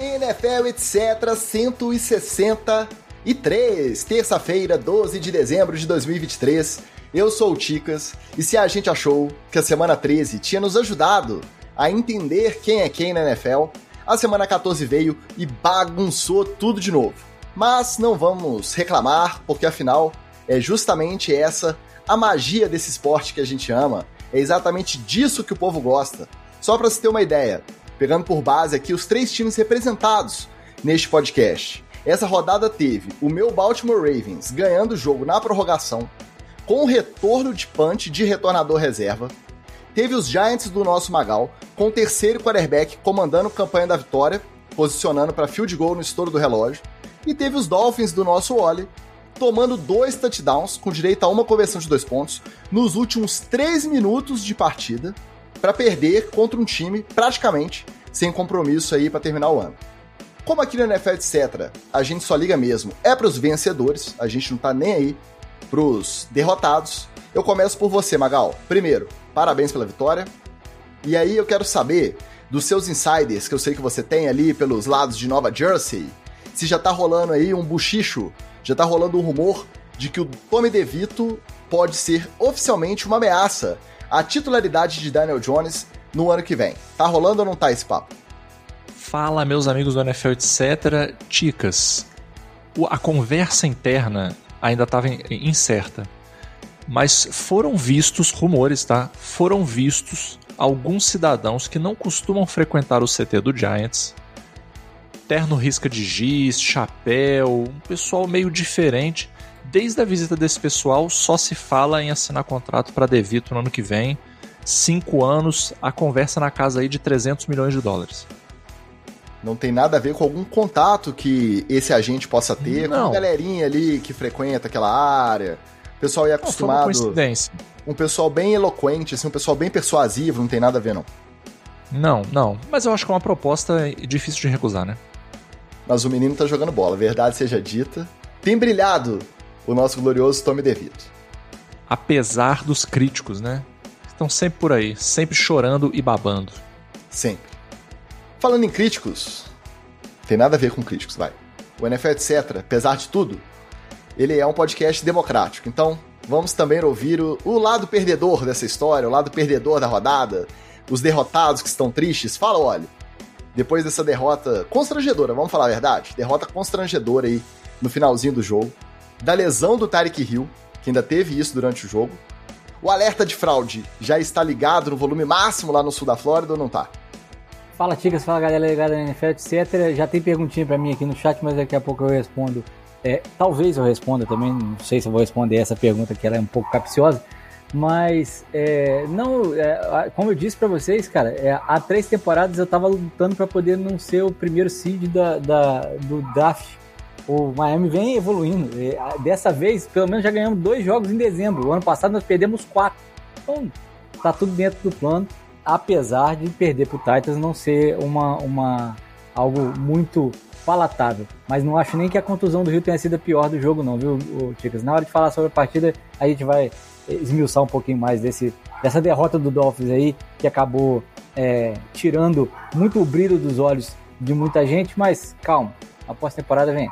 NFL etc 163, terça-feira, 12 de dezembro de 2023. Eu sou o Ticas e se a gente achou que a semana 13 tinha nos ajudado a entender quem é quem na NFL, a semana 14 veio e bagunçou tudo de novo. Mas não vamos reclamar, porque afinal é justamente essa a magia desse esporte que a gente ama. É exatamente disso que o povo gosta. Só para você ter uma ideia, pegando por base aqui os três times representados neste podcast. Essa rodada teve o meu Baltimore Ravens ganhando o jogo na prorrogação, com o retorno de punch de retornador reserva. Teve os Giants do nosso Magal, com o terceiro quarterback comandando a campanha da vitória, posicionando para field goal no estouro do relógio. E teve os Dolphins do nosso Wally, tomando dois touchdowns, com direito a uma conversão de dois pontos, nos últimos três minutos de partida, para perder contra um time praticamente sem compromisso aí para terminar o ano. Como aqui no NFL, etc., a gente só liga mesmo é para os vencedores, a gente não tá nem aí pros derrotados. Eu começo por você, Magal. Primeiro, parabéns pela vitória. E aí eu quero saber dos seus insiders que eu sei que você tem ali pelos lados de Nova Jersey, se já tá rolando aí um buchicho, já tá rolando um rumor de que o Tommy DeVito pode ser oficialmente uma ameaça à titularidade de Daniel Jones no ano que vem. Tá rolando ou não tá esse papo? Fala, meus amigos do NFL, etc. Ticas, a conversa interna ainda estava incerta, mas foram vistos rumores, tá? Foram vistos alguns cidadãos que não costumam frequentar o CT do Giants. Terno risca de giz, chapéu, um pessoal meio diferente. Desde a visita desse pessoal, só se fala em assinar contrato para Devito no ano que vem cinco anos, a conversa na casa aí de 300 milhões de dólares. Não tem nada a ver com algum contato que esse agente possa ter, não. com a galerinha ali que frequenta aquela área. O pessoal é acostumado. Não, coincidência. Um pessoal bem eloquente, assim, um pessoal bem persuasivo, não tem nada a ver, não. Não, não. Mas eu acho que é uma proposta difícil de recusar, né? Mas o menino tá jogando bola, verdade seja dita. Tem brilhado o nosso glorioso Tommy DeVito. Apesar dos críticos, né? estão sempre por aí, sempre chorando e babando. Sempre. Falando em críticos, tem nada a ver com críticos, vai. O NFL etc, apesar de tudo, ele é um podcast democrático. Então, vamos também ouvir o, o lado perdedor dessa história, o lado perdedor da rodada, os derrotados que estão tristes. Fala, olha, depois dessa derrota constrangedora, vamos falar a verdade? Derrota constrangedora aí no finalzinho do jogo, da lesão do Tarek Hill, que ainda teve isso durante o jogo, o alerta de fraude já está ligado no volume máximo lá no sul da Flórida ou não tá? Fala, Ticas, fala galera ligada na NFL, etc. Já tem perguntinha para mim aqui no chat, mas daqui a pouco eu respondo. É, talvez eu responda também, não sei se eu vou responder essa pergunta que ela é um pouco capciosa. Mas, é, não, é, como eu disse para vocês, cara, é, há três temporadas eu tava lutando para poder não ser o primeiro seed da, da, do draft o Miami vem evoluindo. Dessa vez, pelo menos já ganhamos dois jogos em dezembro. O ano passado nós perdemos quatro. Então, tá tudo dentro do plano, apesar de perder pro Titans não ser uma, uma algo muito palatável. Mas não acho nem que a contusão do Rio tenha sido a pior do jogo, não, viu, Ticas? Na hora de falar sobre a partida, a gente vai esmiuçar um pouquinho mais desse, dessa derrota do Dolphins aí, que acabou é, tirando muito o brilho dos olhos de muita gente, mas calma, a pós-temporada vem.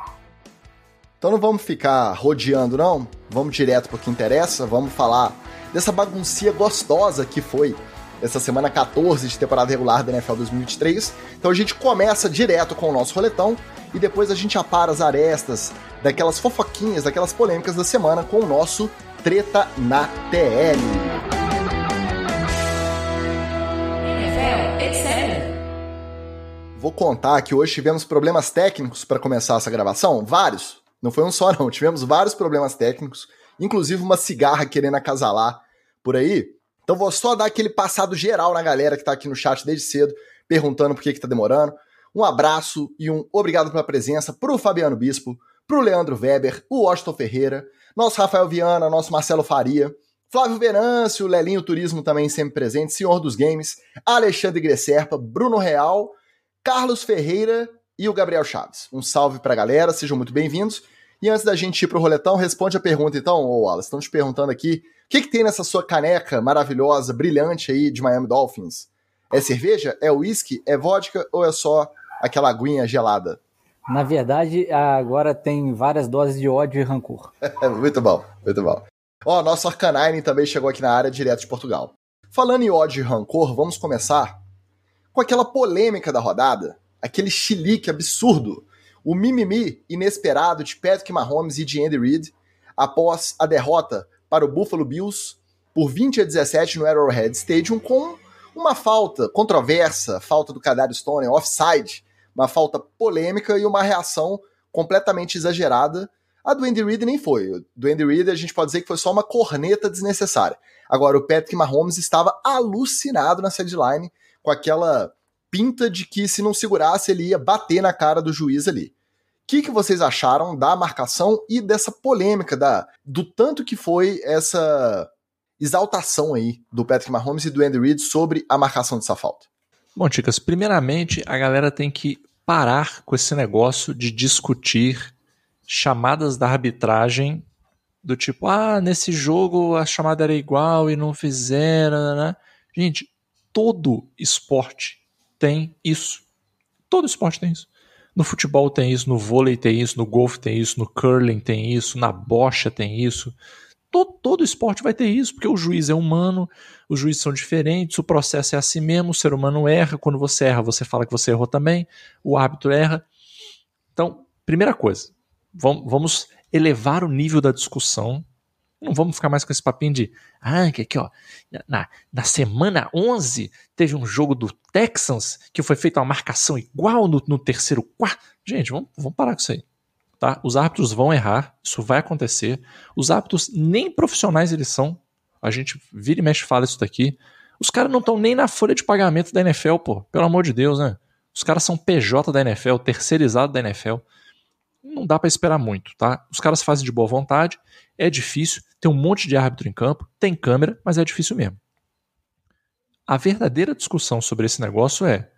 Então não vamos ficar rodeando, não. Vamos direto para o que interessa. Vamos falar dessa baguncia gostosa que foi essa semana 14 de temporada regular da NFL 2023. Então a gente começa direto com o nosso roletão e depois a gente apara as arestas daquelas fofoquinhas, daquelas polêmicas da semana com o nosso Treta na TL. Vou contar que hoje tivemos problemas técnicos para começar essa gravação, vários. Não foi um só, não. Tivemos vários problemas técnicos, inclusive uma cigarra querendo acasalar por aí. Então vou só dar aquele passado geral na galera que tá aqui no chat desde cedo, perguntando por que, que tá demorando. Um abraço e um obrigado pela presença pro Fabiano Bispo, pro Leandro Weber, o Washington Ferreira, nosso Rafael Viana, nosso Marcelo Faria, Flávio Venâncio, Lelinho Turismo também sempre presente, Senhor dos Games, Alexandre Gresserpa, Bruno Real, Carlos Ferreira e o Gabriel Chaves. Um salve pra galera, sejam muito bem-vindos. E antes da gente ir pro roletão, responde a pergunta então, ô Wallace. Estão te perguntando aqui, o que, que tem nessa sua caneca maravilhosa, brilhante aí de Miami Dolphins? É cerveja? É uísque? É vodka ou é só aquela aguinha gelada? Na verdade, agora tem várias doses de ódio e rancor. muito bom, muito bom. Ó, nosso Arcanine também chegou aqui na área direto de Portugal. Falando em ódio e rancor, vamos começar com aquela polêmica da rodada, aquele chilique absurdo, o mimimi inesperado de Patrick Mahomes e de Andy Reid após a derrota para o Buffalo Bills por 20 a 17 no Arrowhead Stadium com uma falta controversa, falta do Cadário Stone, offside, uma falta polêmica e uma reação completamente exagerada. A do Andy Reid nem foi. Do Andy Reid a gente pode dizer que foi só uma corneta desnecessária. Agora, o Patrick Mahomes estava alucinado na sideline com aquela pinta de que se não segurasse ele ia bater na cara do juiz ali. O que, que vocês acharam da marcação e dessa polêmica, da, do tanto que foi essa exaltação aí do Patrick Mahomes e do Andy Reid sobre a marcação dessa falta? Bom, Ticas, primeiramente a galera tem que parar com esse negócio de discutir chamadas da arbitragem do tipo, ah, nesse jogo a chamada era igual e não fizeram, né? Gente, todo esporte tem isso. Todo esporte tem isso. No futebol tem isso, no vôlei tem isso, no golfe tem isso, no curling tem isso, na bocha tem isso. Todo, todo esporte vai ter isso, porque o juiz é humano, os juízes são diferentes, o processo é assim mesmo, o ser humano erra, quando você erra, você fala que você errou também, o árbitro erra. Então, primeira coisa, vamos elevar o nível da discussão. Não vamos ficar mais com esse papinho de, ah, que aqui, ó, na, na semana 11 teve um jogo do Texans que foi feita uma marcação igual no, no terceiro quarto. Gente, vamos, vamos parar com isso aí. Tá? Os árbitros vão errar, isso vai acontecer. Os árbitros nem profissionais eles são. A gente vira e mexe fala isso daqui. Os caras não estão nem na folha de pagamento da NFL, pô. Pelo amor de Deus, né? Os caras são PJ da NFL, terceirizado da NFL. Não dá para esperar muito, tá? Os caras fazem de boa vontade, é difícil, tem um monte de árbitro em campo, tem câmera, mas é difícil mesmo. A verdadeira discussão sobre esse negócio é: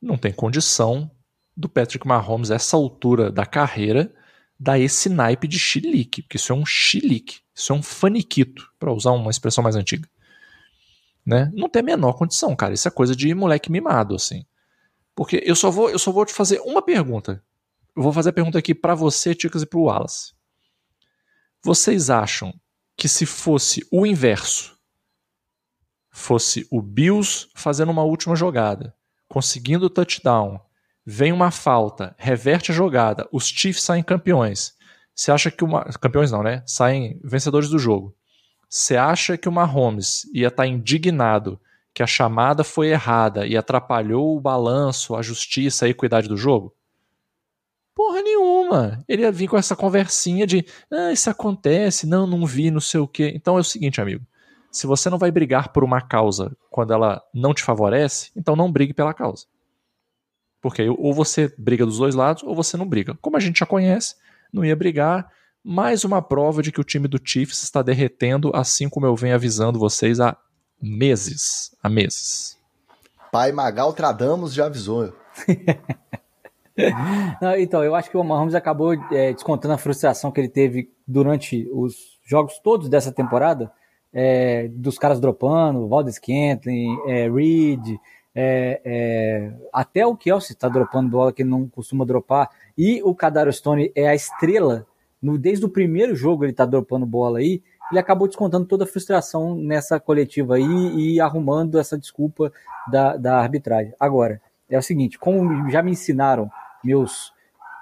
não tem condição do Patrick Mahomes, essa altura da carreira, dar esse naipe de chilique, porque isso é um chilique, isso é um faniquito, para usar uma expressão mais antiga. Né? Não tem a menor condição, cara. Isso é coisa de moleque mimado, assim. Porque eu só vou, eu só vou te fazer uma pergunta. Eu vou fazer a pergunta aqui para você, Ticas, e para o Wallace. Vocês acham que se fosse o inverso, fosse o Bills fazendo uma última jogada, conseguindo o touchdown, vem uma falta, reverte a jogada, os Chiefs saem campeões. Você acha que uma campeões não, né? Saem vencedores do jogo. Você acha que o Mahomes ia estar tá indignado que a chamada foi errada e atrapalhou o balanço, a justiça a equidade do jogo? Porra nenhuma. Ele ia vir com essa conversinha de, ah, isso acontece, não, não vi, não sei o quê. Então é o seguinte, amigo. Se você não vai brigar por uma causa quando ela não te favorece, então não brigue pela causa. Porque ou você briga dos dois lados ou você não briga. Como a gente já conhece, não ia brigar. Mais uma prova de que o time do Chiefs está derretendo, assim como eu venho avisando vocês há meses. Há meses. Pai Magal Tradamos já avisou. não, então, eu acho que o Mahomes acabou é, descontando a frustração que ele teve durante os jogos todos dessa temporada, é, dos caras dropando, Valdez Kentlin, é, Reed, é, é, até o Kelsey está dropando bola que ele não costuma dropar. E o Kadaro Stone é a estrela. No, desde o primeiro jogo ele está dropando bola aí. Ele acabou descontando toda a frustração nessa coletiva aí e arrumando essa desculpa da, da arbitragem. Agora, é o seguinte: como já me ensinaram meus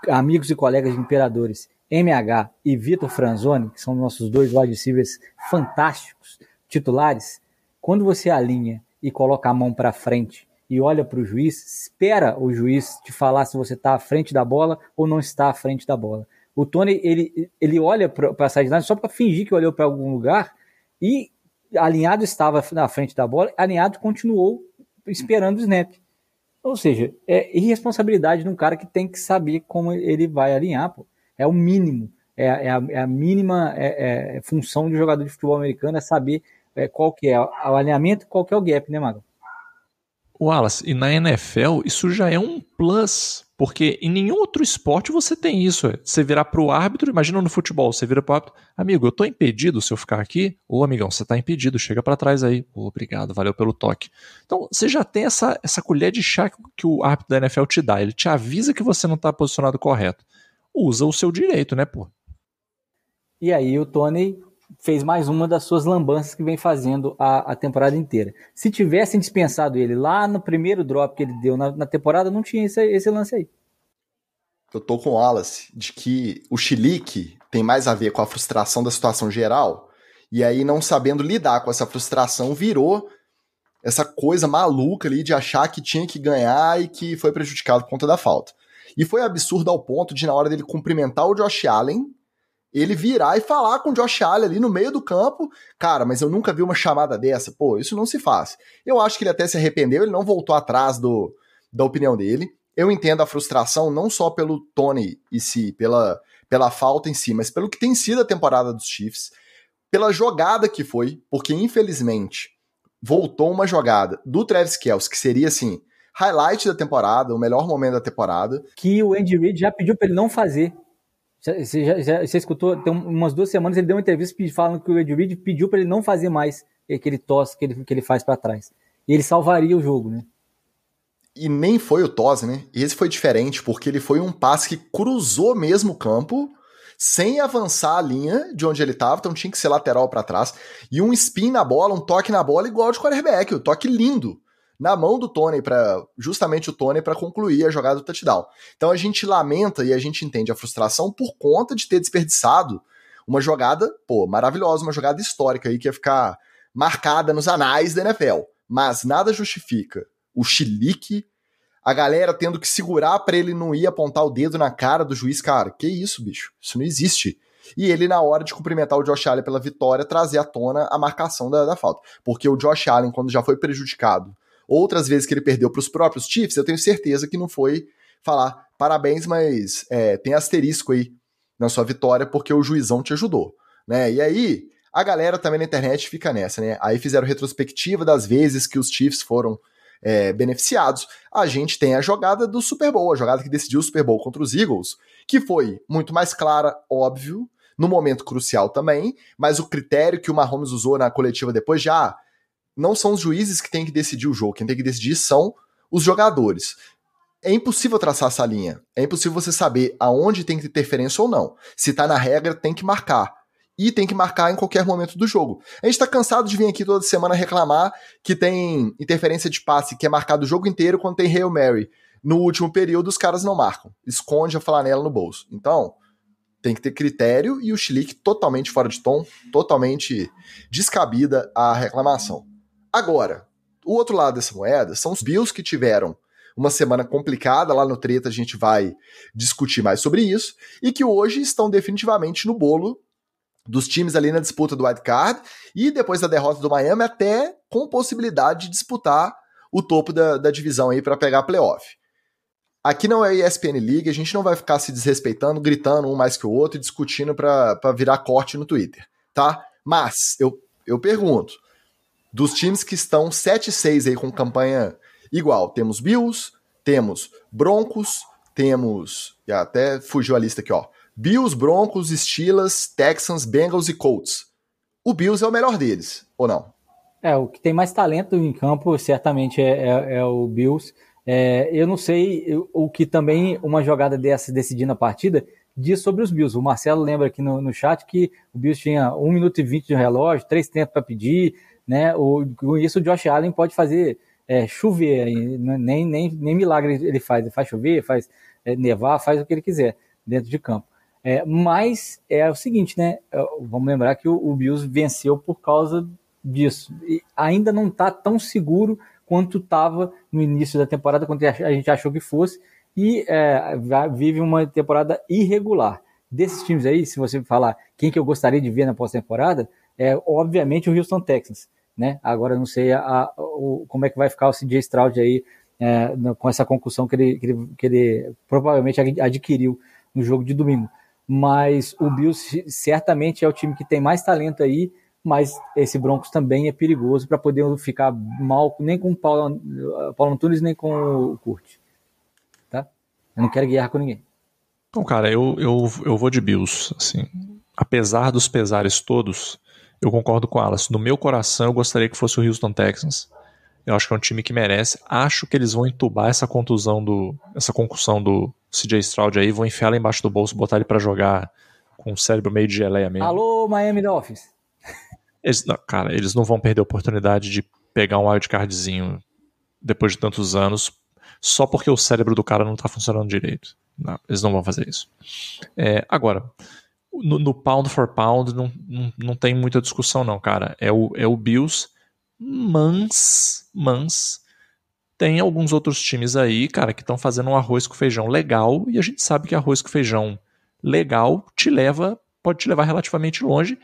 amigos e colegas de imperadores, MH e Vitor Franzoni, que são nossos dois wide receivers fantásticos, titulares, quando você alinha e coloca a mão para frente e olha para o juiz, espera o juiz te falar se você está à frente da bola ou não está à frente da bola. O Tony, ele, ele olha para a sideline só para fingir que olhou para algum lugar e alinhado estava na frente da bola, alinhado continuou esperando o snap. Ou seja, é irresponsabilidade de um cara que tem que saber como ele vai alinhar. Pô. É o mínimo, é, é, a, é a, mínima é, é, função de um jogador de futebol americano, é saber é, qual que é o alinhamento qual que é o gap, né, Mago? Wallace, e na NFL isso já é um plus. Porque em nenhum outro esporte você tem isso. Você virar pro árbitro, imagina no futebol, você vira pro árbitro, amigo, eu tô impedido se eu ficar aqui? Ô, amigão, você tá impedido, chega para trás aí. Ô, obrigado, valeu pelo toque. Então, você já tem essa, essa colher de chá que o árbitro da NFL te dá. Ele te avisa que você não tá posicionado correto. Usa o seu direito, né, pô? E aí o Tony fez mais uma das suas lambanças que vem fazendo a, a temporada inteira. Se tivessem dispensado ele lá no primeiro drop que ele deu na, na temporada, não tinha esse, esse lance aí. Eu tô com o Wallace de que o chilique tem mais a ver com a frustração da situação geral, e aí não sabendo lidar com essa frustração, virou essa coisa maluca ali de achar que tinha que ganhar e que foi prejudicado por conta da falta. E foi absurdo ao ponto de, na hora dele cumprimentar o Josh Allen, ele virar e falar com o Josh Allen ali no meio do campo, cara, mas eu nunca vi uma chamada dessa. Pô, isso não se faz. Eu acho que ele até se arrependeu, ele não voltou atrás do, da opinião dele. Eu entendo a frustração não só pelo Tony e si, pela, pela falta em si, mas pelo que tem sido a temporada dos Chiefs, pela jogada que foi, porque infelizmente voltou uma jogada do Travis Kelce, que seria assim, highlight da temporada, o melhor momento da temporada. Que o Andy Reid já pediu para ele não fazer. Você, já, já, você escutou? Tem umas duas semanas ele deu uma entrevista falando que o Ed Reed pediu para ele não fazer mais aquele tosse que ele, que ele faz para trás. E ele salvaria o jogo, né? E nem foi o tosse, né? Esse foi diferente, porque ele foi um passe que cruzou mesmo o campo, sem avançar a linha de onde ele estava, então tinha que ser lateral para trás. E um spin na bola, um toque na bola igual de quarterback, o um toque lindo na mão do Tony para justamente o Tony para concluir a jogada do touchdown. Então a gente lamenta e a gente entende a frustração por conta de ter desperdiçado uma jogada, pô, maravilhosa, uma jogada histórica aí que ia ficar marcada nos anais da NFL. Mas nada justifica o chilique, a galera tendo que segurar para ele não ir apontar o dedo na cara do juiz, cara. Que isso, bicho? Isso não existe. E ele, na hora de cumprimentar o Josh Allen pela vitória, trazer à tona a marcação da, da falta. Porque o Josh Allen, quando já foi prejudicado Outras vezes que ele perdeu para os próprios Chiefs, eu tenho certeza que não foi falar parabéns, mas é, tem asterisco aí na sua vitória porque o juizão te ajudou, né? E aí a galera também na internet fica nessa, né? Aí fizeram retrospectiva das vezes que os Chiefs foram é, beneficiados. A gente tem a jogada do Super Bowl, a jogada que decidiu o Super Bowl contra os Eagles, que foi muito mais clara, óbvio, no momento crucial também, mas o critério que o Mahomes usou na coletiva depois já não são os juízes que têm que decidir o jogo, quem tem que decidir são os jogadores. É impossível traçar essa linha. É impossível você saber aonde tem que ter interferência ou não. Se tá na regra, tem que marcar. E tem que marcar em qualquer momento do jogo. A gente tá cansado de vir aqui toda semana reclamar que tem interferência de passe que é marcado o jogo inteiro quando tem Hail Mary. No último período, os caras não marcam. Esconde a flanela no bolso. Então, tem que ter critério e o Schlick totalmente fora de tom, totalmente descabida a reclamação. Agora, o outro lado dessa moeda são os Bills que tiveram uma semana complicada, lá no treta a gente vai discutir mais sobre isso, e que hoje estão definitivamente no bolo dos times ali na disputa do wild card e depois da derrota do Miami até com possibilidade de disputar o topo da, da divisão aí para pegar playoff. Aqui não é ESPN League, a gente não vai ficar se desrespeitando, gritando um mais que o outro e discutindo para virar corte no Twitter, tá? Mas eu, eu pergunto, dos times que estão 7-6 aí com campanha igual. Temos Bills, temos Broncos, temos. Até fugiu a lista aqui, ó. Bills, Broncos, Steelers, Texans, Bengals e Colts. O Bills é o melhor deles, ou não? É, o que tem mais talento em campo certamente é, é, é o Bills. É, eu não sei o que também uma jogada dessa decidindo a partida diz sobre os Bills. O Marcelo lembra aqui no, no chat que o Bills tinha 1 minuto e 20 de relógio, três tempos para pedir, né? Com isso o Josh Allen pode fazer é, chover, nem, nem, nem milagre ele faz, ele faz chover, faz é, nevar, faz o que ele quiser dentro de campo. É, mas é o seguinte, né? É, vamos lembrar que o, o Bills venceu por causa disso. E ainda não está tão seguro quanto estava no início da temporada, quando a gente achou que fosse, e é, vive uma temporada irregular. Desses times aí, se você falar quem que eu gostaria de ver na pós-temporada, é obviamente o Houston Texans né? Agora não sei a, a, o, como é que vai ficar o CJ Stroud aí é, com essa concussão que ele, que ele, que ele provavelmente adquiriu no jogo de domingo. Mas o Bills certamente é o time que tem mais talento aí, mas esse Broncos também é perigoso para poder ficar mal nem com o Paulo, Paulo Antunes nem com o Curte. Tá? Eu não quero guerra com ninguém. Então, cara, eu, eu, eu vou de Bills, assim. Apesar dos pesares todos, eu concordo com Alas. No meu coração, eu gostaria que fosse o Houston Texans. Eu acho que é um time que merece. Acho que eles vão entubar essa contusão do. essa concussão do CJ Stroud aí, vão enfiar lá embaixo do bolso, botar ele para jogar com o cérebro meio de geleia mesmo. Alô, Miami Dolphins. Eles, não, cara, eles não vão perder a oportunidade de pegar um wildcardzinho depois de tantos anos só porque o cérebro do cara não tá funcionando direito. Não, eles não vão fazer isso. É, agora, no, no, pound for pound não, não, não tem muita discussão não, cara. É o, é o Bills, mas, mas tem alguns outros times aí, cara, que estão fazendo um arroz com feijão legal e a gente sabe que arroz com feijão legal te leva, pode te levar relativamente longe.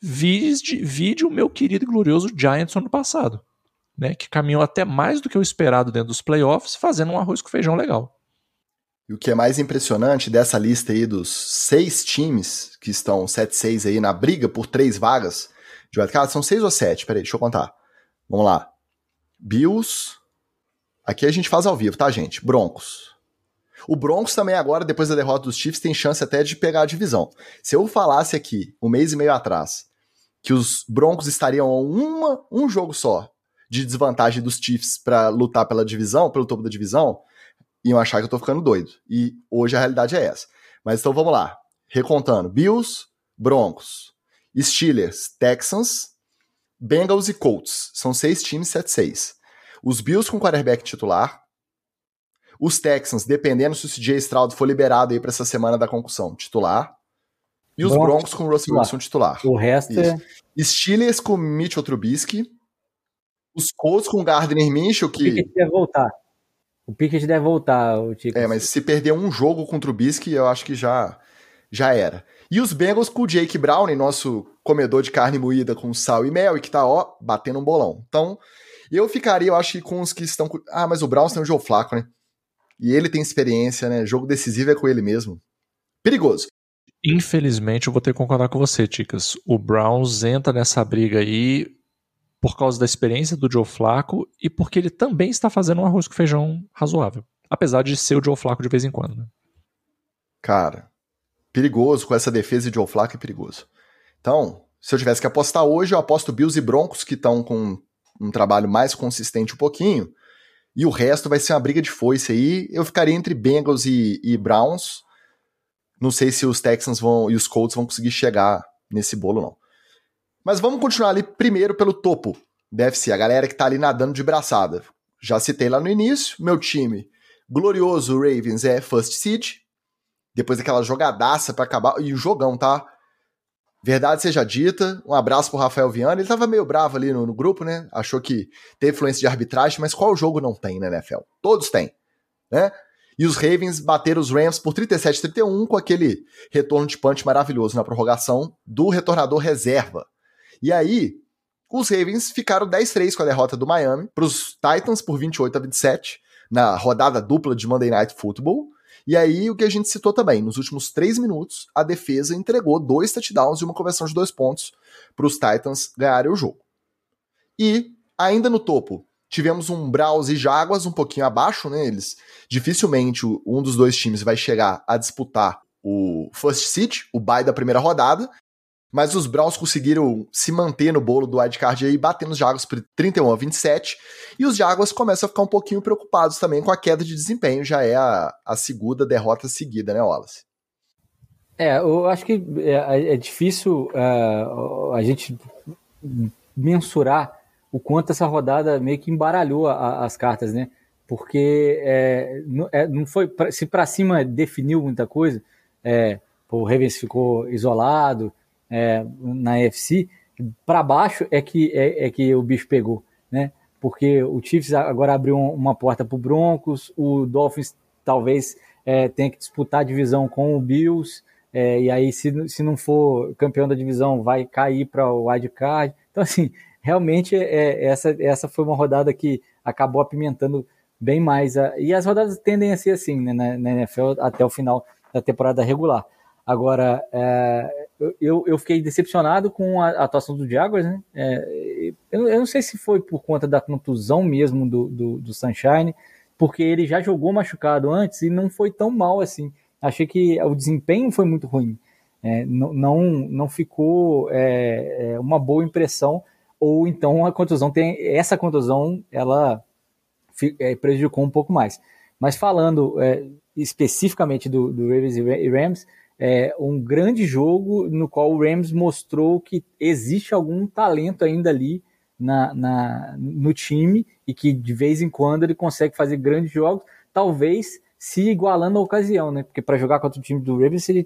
Vide, vide o meu querido e glorioso Giants ano passado, né, que caminhou até mais do que o esperado dentro dos playoffs, fazendo um arroz com feijão legal. E o que é mais impressionante dessa lista aí dos seis times que estão 7-6 aí na briga por três vagas de wildcard, são seis ou sete? Peraí, deixa eu contar. Vamos lá. Bills. Aqui a gente faz ao vivo, tá, gente? Broncos. O Broncos também agora, depois da derrota dos Chiefs, tem chance até de pegar a divisão. Se eu falasse aqui, um mês e meio atrás, que os Broncos estariam a uma, um jogo só de desvantagem dos Chiefs para lutar pela divisão, pelo topo da divisão, iam achar que eu tô ficando doido. E hoje a realidade é essa. Mas então vamos lá. Recontando: Bills, Broncos, Steelers, Texans, Bengals e Colts. São seis times, 7-6. Os Bills com quarterback titular. Os Texans, dependendo se o CJ Stroud for liberado aí para essa semana da concussão, titular. E os Broncos, Broncos com o Russell Wilson titular. O resto Isso. é... Steelers com Mitchell Trubisky. Os Colts com Gardner Minshew, que... O que voltar. O Pickett deve voltar, o Tico. É, mas se perder um jogo contra o Trubisky, eu acho que já, já era. E os Bengals com o Jake Brown, nosso comedor de carne moída com sal e mel, e que tá, ó, batendo um bolão. Então, eu ficaria, eu acho que com os que estão. Ah, mas o Browns tem o Joe Flaco, né? E ele tem experiência, né? Jogo decisivo é com ele mesmo. Perigoso. Infelizmente, eu vou ter que concordar com você, Ticas. O Browns entra nessa briga aí por causa da experiência do Joe Flaco e porque ele também está fazendo um arroz com feijão razoável. Apesar de ser o Joe Flaco de vez em quando. Né? Cara, perigoso com essa defesa de Joe Flaco é perigoso. Então, se eu tivesse que apostar hoje, eu aposto Bills e Broncos que estão com um trabalho mais consistente um pouquinho. E o resto vai ser uma briga de foice aí. Eu ficaria entre Bengals e, e Browns. Não sei se os Texans vão e os Colts vão conseguir chegar nesse bolo, não. Mas vamos continuar ali primeiro pelo topo da UFC, a galera que tá ali nadando de braçada. Já citei lá no início, meu time glorioso Ravens é First Seed. Depois daquela jogadaça para acabar. E o jogão, tá? Verdade seja dita, um abraço pro Rafael Viana. Ele tava meio bravo ali no, no grupo, né? Achou que tem influência de arbitragem, mas qual jogo não tem na NFL? Todos têm, né? E os Ravens bateram os Rams por 37-31 com aquele retorno de punch maravilhoso na prorrogação do retornador reserva, e aí, os Ravens ficaram 10-3 com a derrota do Miami para os Titans por 28 a 27 na rodada dupla de Monday Night Football. E aí, o que a gente citou também, nos últimos três minutos, a defesa entregou dois touchdowns e uma conversão de dois pontos para os Titans ganharem o jogo. E, ainda no topo, tivemos um Browns e Jaguars um pouquinho abaixo, né? Eles dificilmente um dos dois times vai chegar a disputar o First Seed, o bye da primeira rodada, mas os Browns conseguiram se manter no bolo do wildcard aí, batendo os Jaguars por 31 a 27, e os Jaguars começam a ficar um pouquinho preocupados também com a queda de desempenho, já é a, a segunda derrota seguida, né, Wallace? É, eu acho que é, é difícil uh, a gente mensurar o quanto essa rodada meio que embaralhou a, as cartas, né? Porque é, não, é, não foi se para cima definiu muita coisa, é, o Ravens ficou isolado, é, na UFC, para baixo é que, é, é, que o bicho pegou, né? Porque o Chiefs agora abriu uma porta para o Broncos, o Dolphins talvez é, tenha que disputar a divisão com o Bills, é, e aí se, se não for campeão da divisão vai cair para o wild card. Então assim, realmente é, essa, essa foi uma rodada que acabou apimentando bem mais. A, e as rodadas tendem a ser assim né, na, na NFL até o final da temporada regular. Agora, é, eu, eu fiquei decepcionado com a, a atuação do Jaguars, né? É, eu, eu, não sei se foi por conta da contusão mesmo do, do, do, Sunshine, porque ele já jogou machucado antes e não foi tão mal assim. Achei que o desempenho foi muito ruim. É, não, não, não ficou é, é uma boa impressão, ou então a contusão tem. Essa contusão ela é, prejudicou um pouco mais. Mas falando é, especificamente do, do Ravens e Rams, é um grande jogo no qual o Rams mostrou que existe algum talento ainda ali na, na, no time e que de vez em quando ele consegue fazer grandes jogos, talvez se igualando a ocasião, né? Porque para jogar contra o time do Ravens ele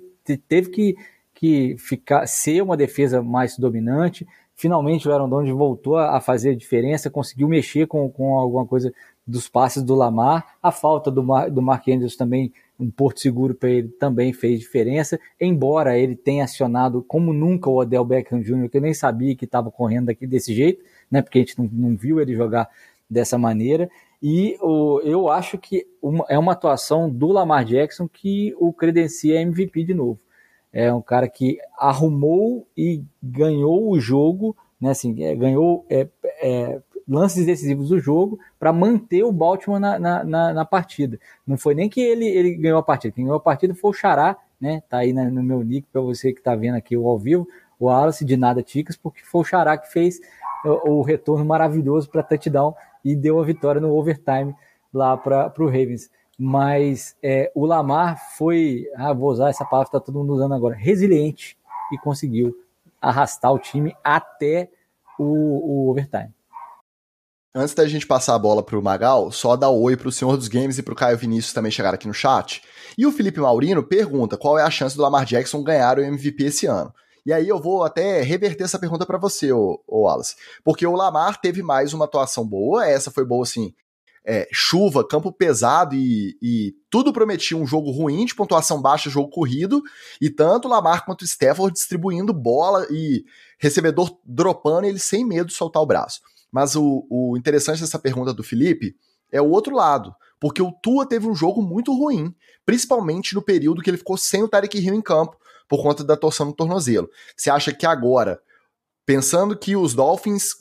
teve que, que ficar ser uma defesa mais dominante. Finalmente o Aaron Donald voltou a fazer a diferença, conseguiu mexer com, com alguma coisa dos passes do Lamar. A falta do, Mar, do Mark Andrews também, um porto seguro para ele, também fez diferença. Embora ele tenha acionado como nunca o Odell Beckham Jr., que eu nem sabia que estava correndo aqui desse jeito, né? Porque a gente não, não viu ele jogar dessa maneira. E o, eu acho que uma, é uma atuação do Lamar Jackson que o credencia MVP de novo. É um cara que arrumou e ganhou o jogo, né? Assim, é, ganhou é, é, lances decisivos do jogo para manter o Baltimore na, na, na, na, partida. Não foi nem que ele, ele ganhou a partida, quem ganhou a partida foi o Xará, né? Tá aí no meu nick para você que está vendo aqui o ao vivo, o Wallace de nada Ticas, porque foi o Xará que fez o, o retorno maravilhoso para touchdown e deu a vitória no overtime lá para o Ravens. Mas é, o Lamar foi, ah, vou usar essa palavra que está todo mundo usando agora, resiliente e conseguiu arrastar o time até o, o overtime. Antes da gente passar a bola para o Magal, só dar oi para o Senhor dos Games e para o Caio Vinícius também chegar aqui no chat. E o Felipe Maurino pergunta qual é a chance do Lamar Jackson ganhar o MVP esse ano. E aí eu vou até reverter essa pergunta para você, ô, ô Wallace. Porque o Lamar teve mais uma atuação boa, essa foi boa assim. É, chuva, campo pesado e, e, tudo prometia um jogo ruim, de pontuação baixa, jogo corrido, e tanto o Lamar quanto o Stafford distribuindo bola e recebedor dropando ele sem medo de soltar o braço. Mas o, o interessante dessa pergunta do Felipe é o outro lado, porque o Tua teve um jogo muito ruim, principalmente no período que ele ficou sem o Tarek Hill em campo, por conta da torção no tornozelo. Você acha que agora, pensando que os Dolphins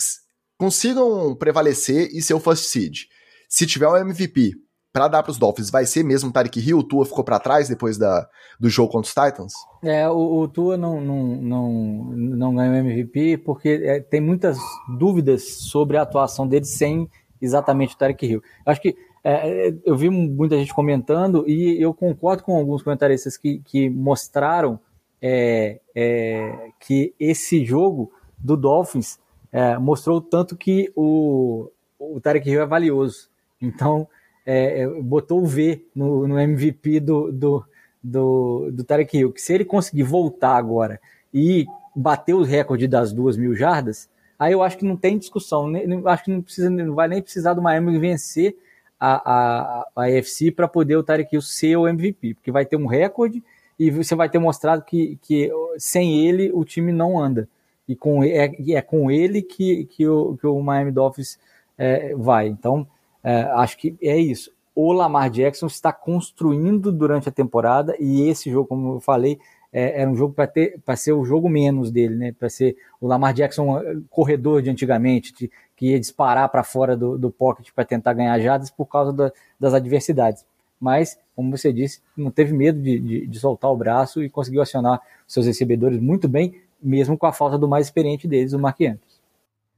consigam prevalecer e ser o first seed, se tiver um MVP para dar para os Dolphins, vai ser mesmo Tarek Hill? O Tua ficou para trás depois da, do jogo contra os Titans? É, o, o Tua não, não, não, não ganhou MVP porque é, tem muitas dúvidas sobre a atuação dele sem exatamente o Tarek Hill. Acho que é, eu vi muita gente comentando e eu concordo com alguns comentaristas que, que mostraram é, é, que esse jogo do Dolphins é, mostrou tanto que o, o Tarek Hill é valioso. Então, é, é, botou o V no, no MVP do, do, do, do Tarek Hill, que se ele conseguir voltar agora e bater o recorde das duas mil jardas, aí eu acho que não tem discussão. acho que não, precisa, não vai nem precisar do Miami vencer a, a, a AFC para poder o Tarek Hill ser o MVP, porque vai ter um recorde e você vai ter mostrado que, que sem ele o time não anda. E com, é, é com ele que, que, o, que o Miami Dolphins é, vai. Então, é, acho que é isso. O Lamar Jackson está construindo durante a temporada e esse jogo, como eu falei, é, era um jogo para ser o jogo menos dele, né? Para ser o Lamar Jackson é, corredor de antigamente, de, que ia disparar para fora do, do pocket para tentar ganhar jadas por causa da, das adversidades mas, como você disse, não teve medo de, de, de, soltar o braço e conseguiu acionar seus recebedores muito bem, mesmo com a falta do mais experiente deles, o Mark Andrews.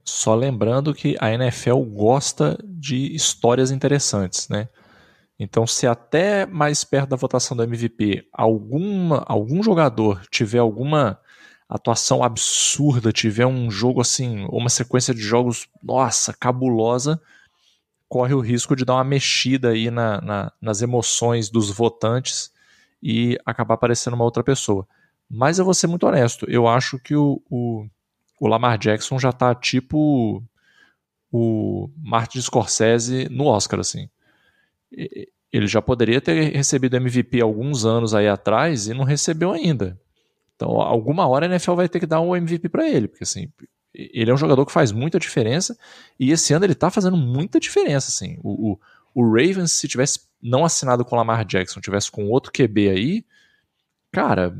Só lembrando que a NFL gosta de histórias interessantes, né? Então, se até mais perto da votação do MVP alguma, algum jogador tiver alguma atuação absurda, tiver um jogo assim, uma sequência de jogos, nossa, cabulosa, corre o risco de dar uma mexida aí na, na, nas emoções dos votantes e acabar aparecendo uma outra pessoa. Mas eu vou ser muito honesto, eu acho que o, o, o Lamar Jackson já tá tipo o Martin Scorsese no Oscar, assim. Ele já poderia ter recebido MVP alguns anos aí atrás e não recebeu ainda. Então, alguma hora a NFL vai ter que dar um MVP para ele, porque assim, ele é um jogador que faz muita diferença e esse ano ele tá fazendo muita diferença, assim. O, o, o Ravens, se tivesse não assinado com o Lamar Jackson, tivesse com outro QB aí, cara,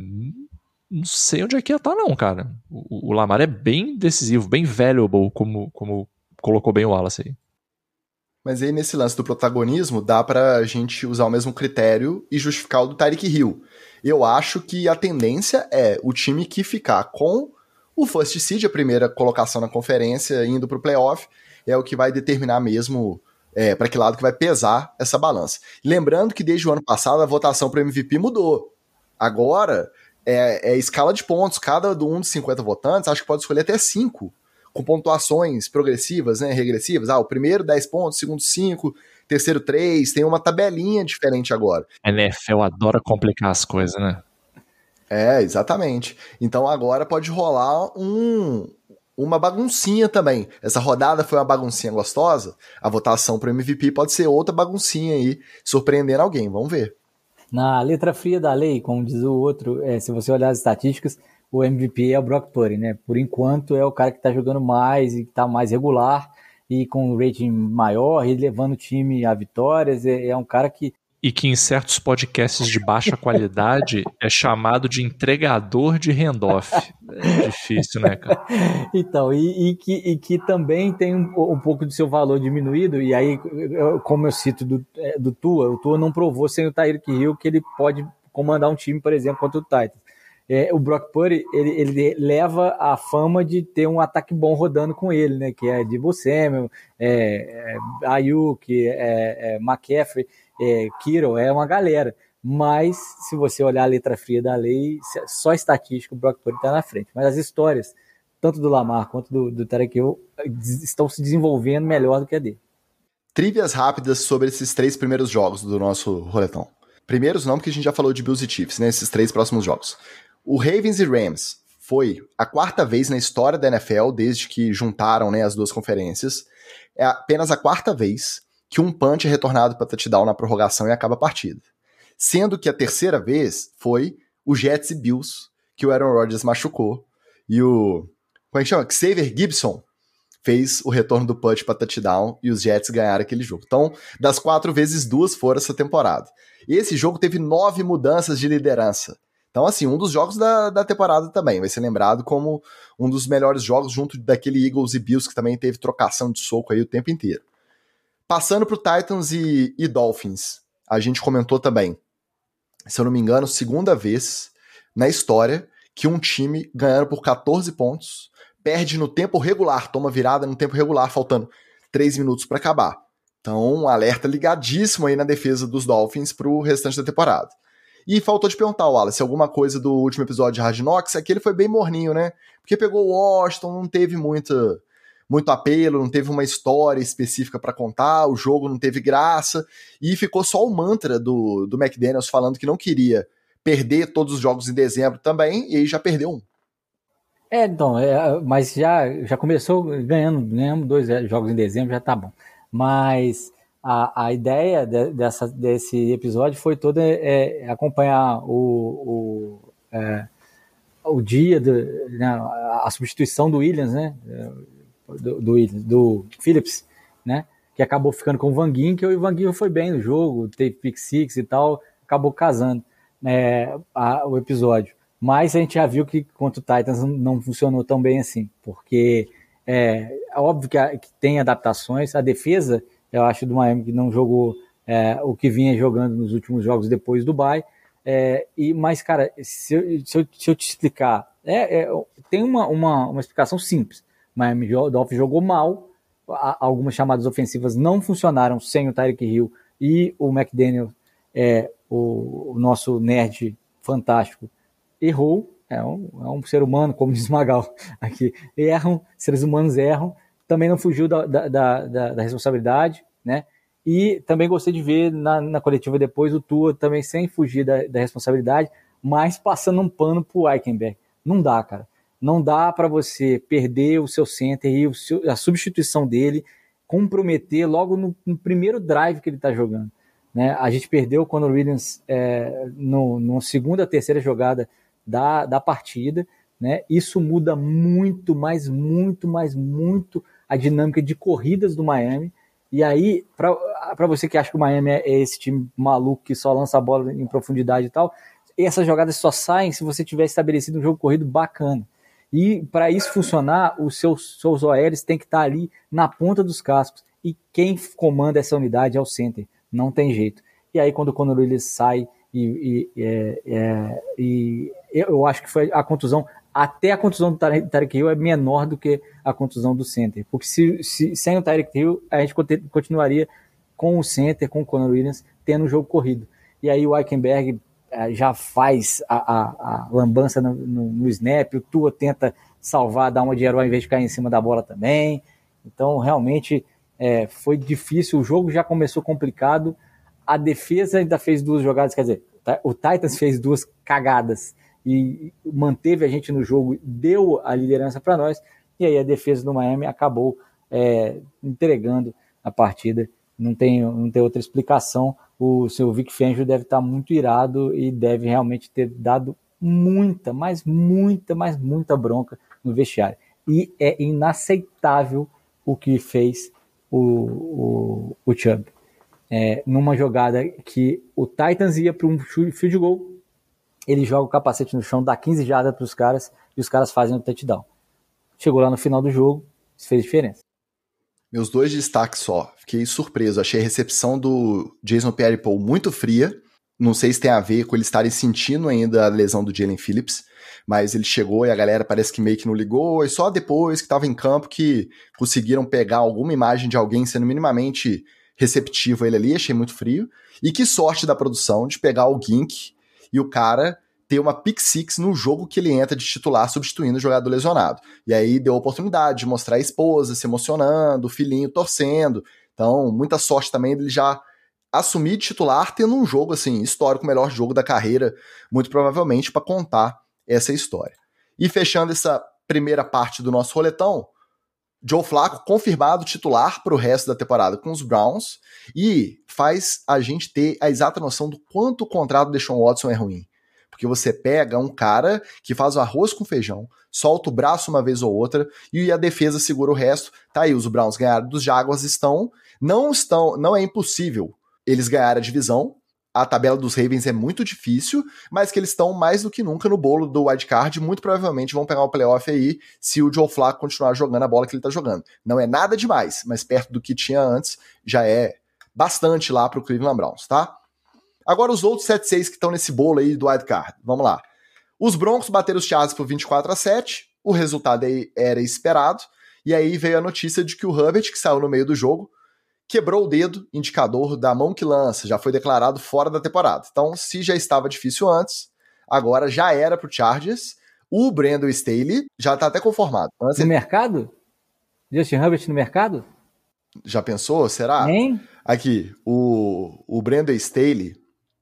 não sei onde é que ia estar tá, não, cara. O, o, Lamar é bem decisivo, bem valuable, como, como colocou bem o Wallace aí. Mas aí, nesse lance do protagonismo, dá pra gente usar o mesmo critério e justificar o do Tyreek Hill. Eu acho que a tendência é o time que ficar com o first seed, a primeira colocação na conferência, indo pro playoff, é o que vai determinar mesmo é, para que lado que vai pesar essa balança. Lembrando que desde o ano passado a votação para MVP mudou. Agora é, é, escala de pontos. Cada um dos 50 votantes acho que pode escolher até 5 com pontuações progressivas, né, regressivas. Ah, o primeiro 10 pontos, o segundo 5, terceiro 3, tem uma tabelinha diferente agora. A NFL adora complicar as coisas, né? É, exatamente. Então agora pode rolar um, uma baguncinha também. Essa rodada foi uma baguncinha gostosa. A votação para o MVP pode ser outra baguncinha aí, surpreendendo alguém. Vamos ver. Na letra fria da lei, como diz o outro, é, se você olhar as estatísticas, o MVP é o Brock Purdy, né? Por enquanto é o cara que está jogando mais e que está mais regular e com um rating maior e levando o time a vitórias. É, é um cara que e que em certos podcasts de baixa qualidade é chamado de entregador de handoff. É difícil, né, cara? Então, e, e, que, e que também tem um, um, pouco do seu valor diminuído, e aí, como eu cito do, é, do Tua, o Tua não provou sem o Tyreek Hill que ele pode comandar um time, por exemplo, contra o Titans é, o Brock Purdy ele, ele, leva a fama de ter um ataque bom rodando com ele, né? Que é de Samuel, é, é, Ayuk, é, é, McCaffrey, é, Kiro, é uma galera. Mas se você olhar a letra fria da lei, só estatística o Brock Purdy está na frente. Mas as histórias, tanto do Lamar quanto do, do Tarek Hill, estão se desenvolvendo melhor do que a dele. Trivias rápidas sobre esses três primeiros jogos do nosso roletão. Primeiros não, porque a gente já falou de Bills e Chiefs, né? Esses três próximos jogos. O Ravens e Rams foi a quarta vez na história da NFL, desde que juntaram né, as duas conferências. É apenas a quarta vez que um punch é retornado para touchdown na prorrogação e acaba a partida. Sendo que a terceira vez foi o Jets e Bills, que o Aaron Rodgers machucou. E o. Como é que chama? Xavier Gibson fez o retorno do punch para touchdown e os Jets ganharam aquele jogo. Então, das quatro vezes, duas foram essa temporada. Esse jogo teve nove mudanças de liderança. Então, assim, um dos jogos da, da temporada também vai ser lembrado como um dos melhores jogos, junto daquele Eagles e Bills que também teve trocação de soco aí o tempo inteiro. Passando para o Titans e, e Dolphins, a gente comentou também, se eu não me engano, segunda vez na história que um time ganhando por 14 pontos perde no tempo regular, toma virada no tempo regular, faltando 3 minutos para acabar. Então, um alerta ligadíssimo aí na defesa dos Dolphins para o restante da temporada. E faltou te perguntar, Wallace, alguma coisa do último episódio de Hard Knocks, aquele foi bem morninho, né? Porque pegou o Washington, não teve muita, muito apelo, não teve uma história específica para contar, o jogo não teve graça, e ficou só o mantra do, do McDaniels falando que não queria perder todos os jogos em dezembro também, e aí já perdeu um. É, então, é, mas já, já começou ganhando, ganhamos dois jogos em dezembro, já tá bom. Mas a, a ideia de, dessa, desse episódio foi toda é, é acompanhar o, o, é, o dia, do, né, a substituição do Williams, né? Do, do, do Phillips, né? Que acabou ficando com o Van Ginkel e o Van Ginkel foi bem no jogo, teve pick six e tal, acabou casando né, a, o episódio. Mas a gente já viu que contra o Titans não, funcionou tão bem assim, porque é, óbvio que, a, que tem adaptações, a defesa eu acho, do Miami que não jogou é, o que vinha jogando nos últimos jogos depois do bye. É, e, mas, cara, se eu, se eu, se eu te explicar, é, é, tem uma, uma, uma explicação simples. Miami Dolphins jogou mal, algumas chamadas ofensivas não funcionaram sem o Tyreek Hill e o McDaniel, é, o, o nosso nerd fantástico, errou. É um, é um ser humano, como diz Magal aqui. Erram, seres humanos erram também não fugiu da, da, da, da responsabilidade, né? E também gostei de ver na, na coletiva depois o Tua também sem fugir da, da responsabilidade, mas passando um pano pro Eichenberg. Não dá, cara. Não dá para você perder o seu center e seu, a substituição dele comprometer logo no, no, primeiro drive que ele está jogando. Né? A gente perdeu quando o Williams, é, no, no segunda, terceira jogada da, da partida. Né? Isso muda muito, mas muito, mas muito a dinâmica de corridas do Miami. E aí, para você que acha que o Miami é, é esse time maluco que só lança a bola em profundidade e tal, essas jogadas só saem se você tiver estabelecido um jogo corrido bacana. E para isso funcionar, os seus, seus OLs têm que estar ali na ponta dos cascos. e quem comanda essa unidade é o center, não tem jeito. E aí quando o Conor Williams sai e, e, é, é, e, eu acho que foi a contusão, até a contusão do Tarek Hill é menor do que a contusão do center, porque se, se sem o Tarek Hill a gente continuaria com o center, com o Conor Williams, tendo um jogo corrido. E aí o Eichenberg já faz a, a, a lambança no, no, no, snap, o Tua tenta salvar, dar uma de herói em vez de cair em cima da bola também. Então, realmente, é, foi difícil. O jogo já começou complicado. A defesa ainda fez duas jogadas, quer dizer, o Titans fez duas cagadas e manteve a gente no jogo, deu a liderança para nós. E aí a defesa do Miami acabou é, entregando a partida. Não tem, não tem outra explicação o seu Vic Fangio deve estar muito irado e deve realmente ter dado muita, mas muita, mas muita bronca no vestiário. E é inaceitável o que fez o, o, o Chubb. É, numa jogada que o Titans ia para um field goal, ele joga o capacete no chão, dá 15 jardas para os caras e os caras fazem o touchdown. Chegou lá no final do jogo, isso fez diferença. Meus dois destaques só. Fiquei surpreso. Achei a recepção do Jason Pierre-Paul muito fria. Não sei se tem a ver com eles estarem sentindo ainda a lesão do Jalen Phillips, mas ele chegou e a galera parece que meio que não ligou, e só depois que estava em campo que conseguiram pegar alguma imagem de alguém sendo minimamente receptivo a ele ali, achei muito frio. E que sorte da produção de pegar o Gink e o cara ter uma pick six no jogo que ele entra de titular substituindo o jogador lesionado. E aí deu a oportunidade de mostrar a esposa se emocionando, o filhinho torcendo. Então, muita sorte também dele já assumir titular tendo um jogo assim, histórico, o melhor jogo da carreira, muito provavelmente para contar essa história. E fechando essa primeira parte do nosso roletão, Joe Flacco confirmado titular para o resto da temporada com os Browns e faz a gente ter a exata noção do quanto o contrato de Sean Watson é ruim. Porque você pega um cara que faz o arroz com feijão, solta o braço uma vez ou outra e a defesa segura o resto. Tá aí, os Browns ganharam dos Jaguars estão, não estão, não é impossível eles ganharem a divisão. A tabela dos Ravens é muito difícil, mas que eles estão mais do que nunca no bolo do wildcard, muito provavelmente vão pegar um playoff aí se o Joe Flacco continuar jogando a bola que ele tá jogando. Não é nada demais, mas perto do que tinha antes, já é bastante lá pro Cleveland Browns, tá? Agora os outros 7-6 que estão nesse bolo aí do wildcard. Vamos lá. Os Broncos bateram os Chargers por 24 a 7. O resultado aí era esperado. E aí veio a notícia de que o Herbert, que saiu no meio do jogo, quebrou o dedo, indicador da mão que lança, já foi declarado fora da temporada. Então, se já estava difícil antes, agora já era pro Chargers. O Brandon Staley já tá até conformado. Antes no ele... mercado? Justin Herbert no mercado? Já pensou? Será? Hein? Aqui, o, o Brandon Staley,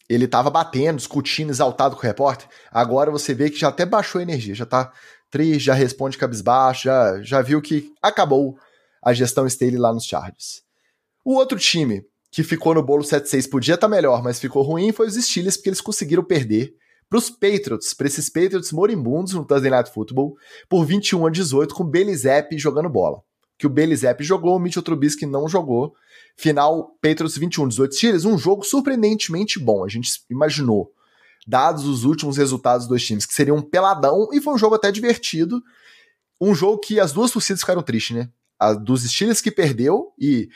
ele tava batendo, discutindo, exaltado com o repórter. Agora você vê que já até baixou a energia, já tá triste, já responde cabisbaixo, já, já viu que acabou a gestão Staley lá nos Chargers. O outro time que ficou no bolo 7-6 podia estar tá melhor, mas ficou ruim foi os Steelers, porque eles conseguiram perder para os Patriots, para esses Patriots moribundos no Thursday Night Football, por 21 a 18, com Belizep jogando bola. Que o Belizep jogou, o Mitchell Trubisky não jogou, Final, Patriots 21, 18 Steelers, um jogo surpreendentemente bom. A gente imaginou, dados os últimos resultados dos times, que seria um peladão, e foi um jogo até divertido. Um jogo que as duas torcidas ficaram tristes, né? A dos Steelers que perdeu e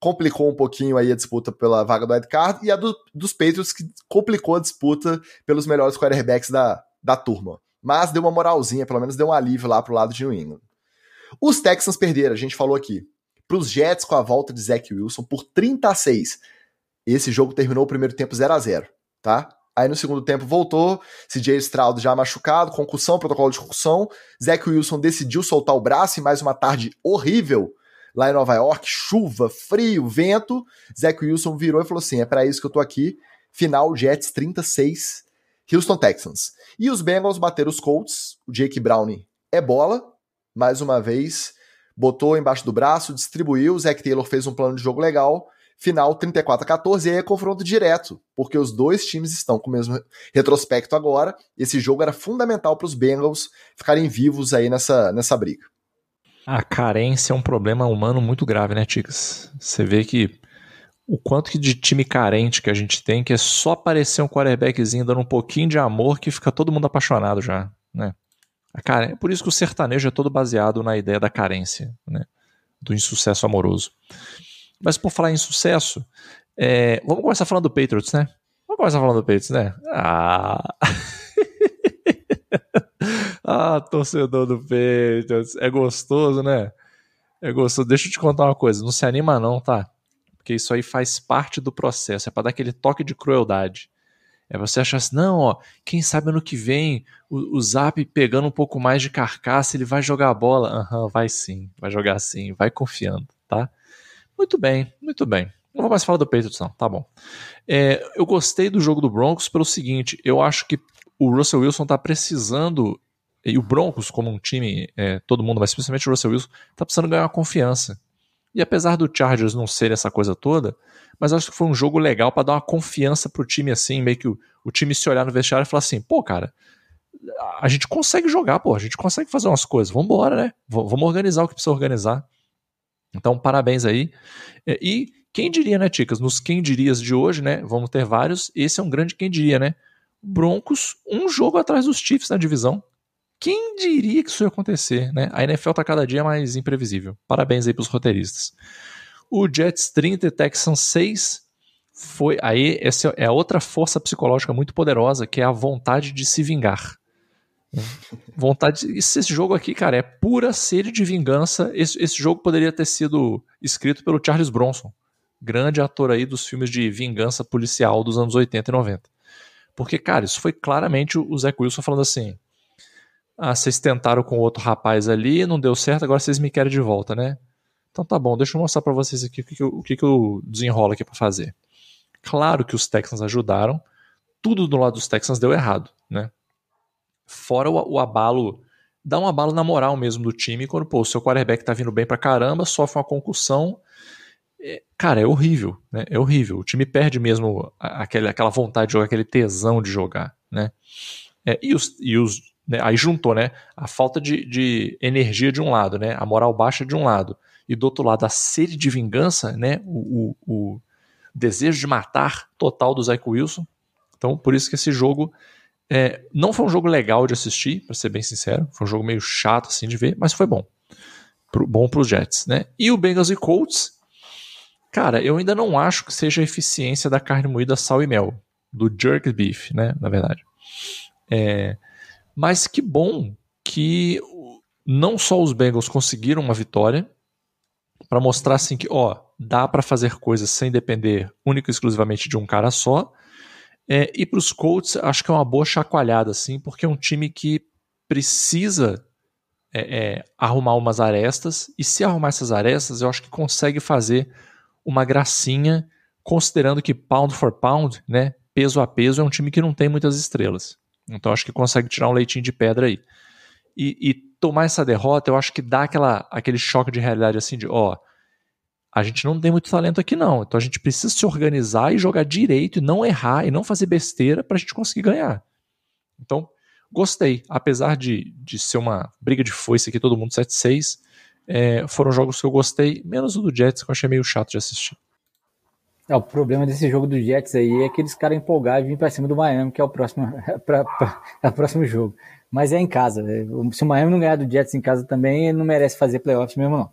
complicou um pouquinho aí a disputa pela vaga do wildcard, e a do, dos Patriots que complicou a disputa pelos melhores quarterbacks da, da turma. Mas deu uma moralzinha, pelo menos deu um alívio lá pro lado de New England. Os Texans perderam, a gente falou aqui para os Jets com a volta de Zach Wilson por 30 a 6. Esse jogo terminou o primeiro tempo 0 a 0 tá? Aí no segundo tempo voltou, CJ Stroud já machucado, concussão, protocolo de concussão. Zach Wilson decidiu soltar o braço em mais uma tarde horrível lá em Nova York, chuva, frio, vento. Zach Wilson virou e falou assim: é para isso que eu tô aqui. Final Jets 36, Houston Texans. E os Bengals bateram os Colts, o Jake Browning é bola, mais uma vez botou embaixo do braço, distribuiu, o Zac Taylor fez um plano de jogo legal, final 34 a 14, e aí é confronto direto, porque os dois times estão com o mesmo retrospecto agora, esse jogo era fundamental para os Bengals ficarem vivos aí nessa, nessa briga. A carência é um problema humano muito grave, né, Ticas? Você vê que o quanto de time carente que a gente tem, que é só aparecer um quarterbackzinho dando um pouquinho de amor que fica todo mundo apaixonado já, né? A É por isso que o sertanejo é todo baseado na ideia da carência, né? do insucesso amoroso. Mas por falar em sucesso, é, vamos começar falando do Patriots, né? Vamos começar falando do Patriots, né? Ah. ah, torcedor do Patriots. É gostoso, né? É gostoso. Deixa eu te contar uma coisa. Não se anima, não, tá? Porque isso aí faz parte do processo. É para dar aquele toque de crueldade. É você achar assim, não, ó, quem sabe ano que vem o, o Zap pegando um pouco mais de carcaça, ele vai jogar a bola. Uhum, vai sim, vai jogar sim, vai confiando, tá? Muito bem, muito bem. Não vou mais falar do Patriots, não, tá bom. É, eu gostei do jogo do Broncos pelo seguinte, eu acho que o Russell Wilson tá precisando, e o Broncos como um time, é, todo mundo, mas especialmente o Russell Wilson, tá precisando ganhar confiança. E apesar do Chargers não ser essa coisa toda, mas acho que foi um jogo legal para dar uma confiança pro time assim, meio que o, o, time se olhar no vestiário e falar assim, pô, cara, a gente consegue jogar, pô, a gente consegue fazer umas coisas, vamos embora, né? V vamos organizar o que precisa organizar. Então, parabéns aí. E quem diria, né, Ticas? Nos quem dirias de hoje, né? Vamos ter vários. Esse é um grande quem diria, né? Broncos, um jogo atrás dos Chiefs na divisão. Quem diria que isso ia acontecer, né? A NFL tá cada dia mais imprevisível. Parabéns aí pros roteiristas. O Jets 30 e Texans 6 foi aí essa é outra força psicológica muito poderosa, que é a vontade de se vingar. vontade. Esse jogo aqui, cara, é pura sede de vingança. Esse, esse jogo poderia ter sido escrito pelo Charles Bronson, grande ator aí dos filmes de vingança policial dos anos 80 e 90. Porque, cara, isso foi claramente o Zé Wilson falando assim: ah, vocês tentaram com outro rapaz ali, não deu certo, agora vocês me querem de volta, né? Então tá bom, deixa eu mostrar para vocês aqui o que, que, eu, o que, que eu desenrolo aqui para fazer. Claro que os Texans ajudaram, tudo do lado dos Texans deu errado, né? Fora o, o abalo, dá um abalo na moral mesmo do time, quando pô, o seu quarterback tá vindo bem pra caramba, sofre uma concussão. É, cara, é horrível, né? É horrível. O time perde mesmo aquela, aquela vontade de jogar, aquele tesão de jogar, né? É, e os, e os né, aí juntou, né? A falta de, de energia de um lado, né? A moral baixa de um lado. E do outro lado, a sede de vingança, né? O, o, o desejo de matar total do Zach Wilson. Então, por isso que esse jogo é, não foi um jogo legal de assistir, para ser bem sincero. Foi um jogo meio chato assim de ver, mas foi bom. Pro, bom para os Jets, né? E o Bengals e Colts, cara, eu ainda não acho que seja a eficiência da carne moída sal e mel, do jerk beef, né? Na verdade. É, mas que bom que não só os Bengals conseguiram uma vitória para mostrar assim que, ó, dá para fazer coisas sem depender única e exclusivamente de um cara só. É, e para os Colts, acho que é uma boa chacoalhada, assim, porque é um time que precisa é, é, arrumar umas arestas, e se arrumar essas arestas, eu acho que consegue fazer uma gracinha, considerando que pound for pound, né, peso a peso, é um time que não tem muitas estrelas. Então acho que consegue tirar um leitinho de pedra aí. E, e tomar essa derrota, eu acho que dá aquela, aquele choque de realidade assim de, ó, a gente não tem muito talento aqui não, então a gente precisa se organizar e jogar direito e não errar e não fazer besteira para a gente conseguir ganhar. Então, gostei, apesar de, de ser uma briga de foice aqui, todo mundo 7-6, é, foram jogos que eu gostei, menos o do Jets, que eu achei meio chato de assistir. É, o problema desse jogo do Jets aí é que eles caras empolgar e vir para cima do Miami, que é o próximo, pra, pra, é o próximo jogo. Mas é em casa. Se o Miami não ganhar do Jets em casa também, ele não merece fazer playoffs mesmo, não.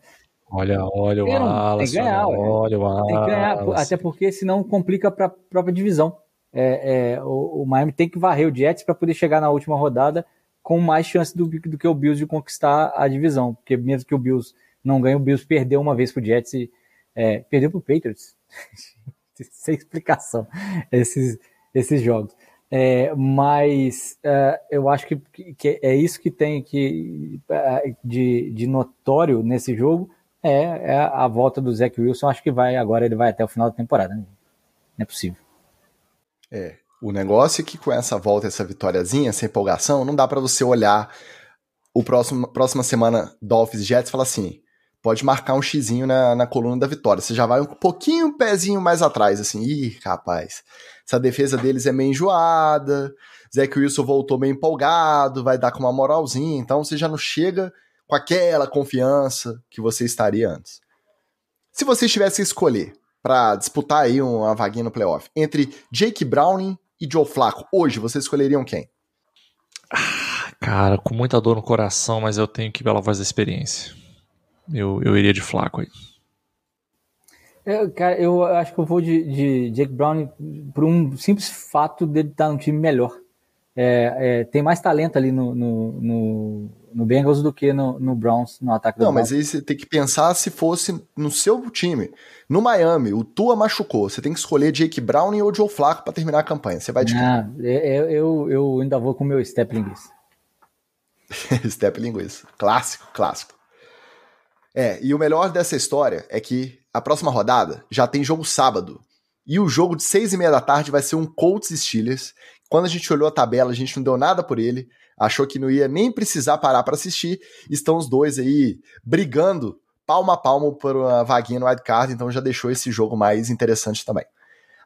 Olha, olha o Wallace. Tem que ganhar, olha, olha o Wallace. Tem que ganhar, até porque senão complica para a própria divisão. É, é, o, o, Miami tem que varrer o Jets para poder chegar na última rodada com mais chance do, do, que o Bills de conquistar a divisão. Porque mesmo que o Bills não ganhe, o Bills perdeu uma vez pro Jets e é, perdeu pro Patriots. sem explicação esses, esses jogos. É, mas uh, eu acho que, que, é isso que tem que, uh, de, de notório nesse jogo é, é, a volta do Zach Wilson. Acho que vai agora ele vai até o final da temporada. Né? Não é possível. É, o negócio é que com essa volta, essa vitóriazinha, essa empolgação, não dá para você olhar o próximo próxima semana Dolphins Jets e falar assim: pode marcar um xizinho na, na coluna da vitória. Você já vai um pouquinho, um pezinho mais atrás, assim, ih, rapaz, essa defesa deles é meio enjoada, Zach Wilson voltou meio empolgado, vai dar com uma moralzinha, então você já não chega com aquela confiança que você estaria antes. Se você tivesse que escolher para disputar aí uma vaguinha no playoff entre Jake Browning e Joe Flacco, hoje vocês escolheriam quem? Cara, com muita dor no coração, mas eu tenho que ir pela voz da experiência. Eu, eu iria de Flaco aí. Eu, cara, eu acho que eu vou de, de Jake Brown por um simples fato dele estar num time melhor. É, é, tem mais talento ali no, no, no, no Bengals do que no, no, Browns, no ataque do Não, Browns. mas aí você tem que pensar se fosse no seu time. No Miami, o Tua machucou. Você tem que escolher Jake Brown ou Joe Flacco para terminar a campanha. Você vai de ah, eu, eu, eu ainda vou com o meu step linguiça. step linguiça. Clássico, clássico. É, e o melhor dessa história é que a próxima rodada já tem jogo sábado. E o jogo de seis e meia da tarde vai ser um Colts Steelers. Quando a gente olhou a tabela, a gente não deu nada por ele, achou que não ia nem precisar parar para assistir. Estão os dois aí brigando palmo a palmo por uma vaguinha no wildcard, então já deixou esse jogo mais interessante também.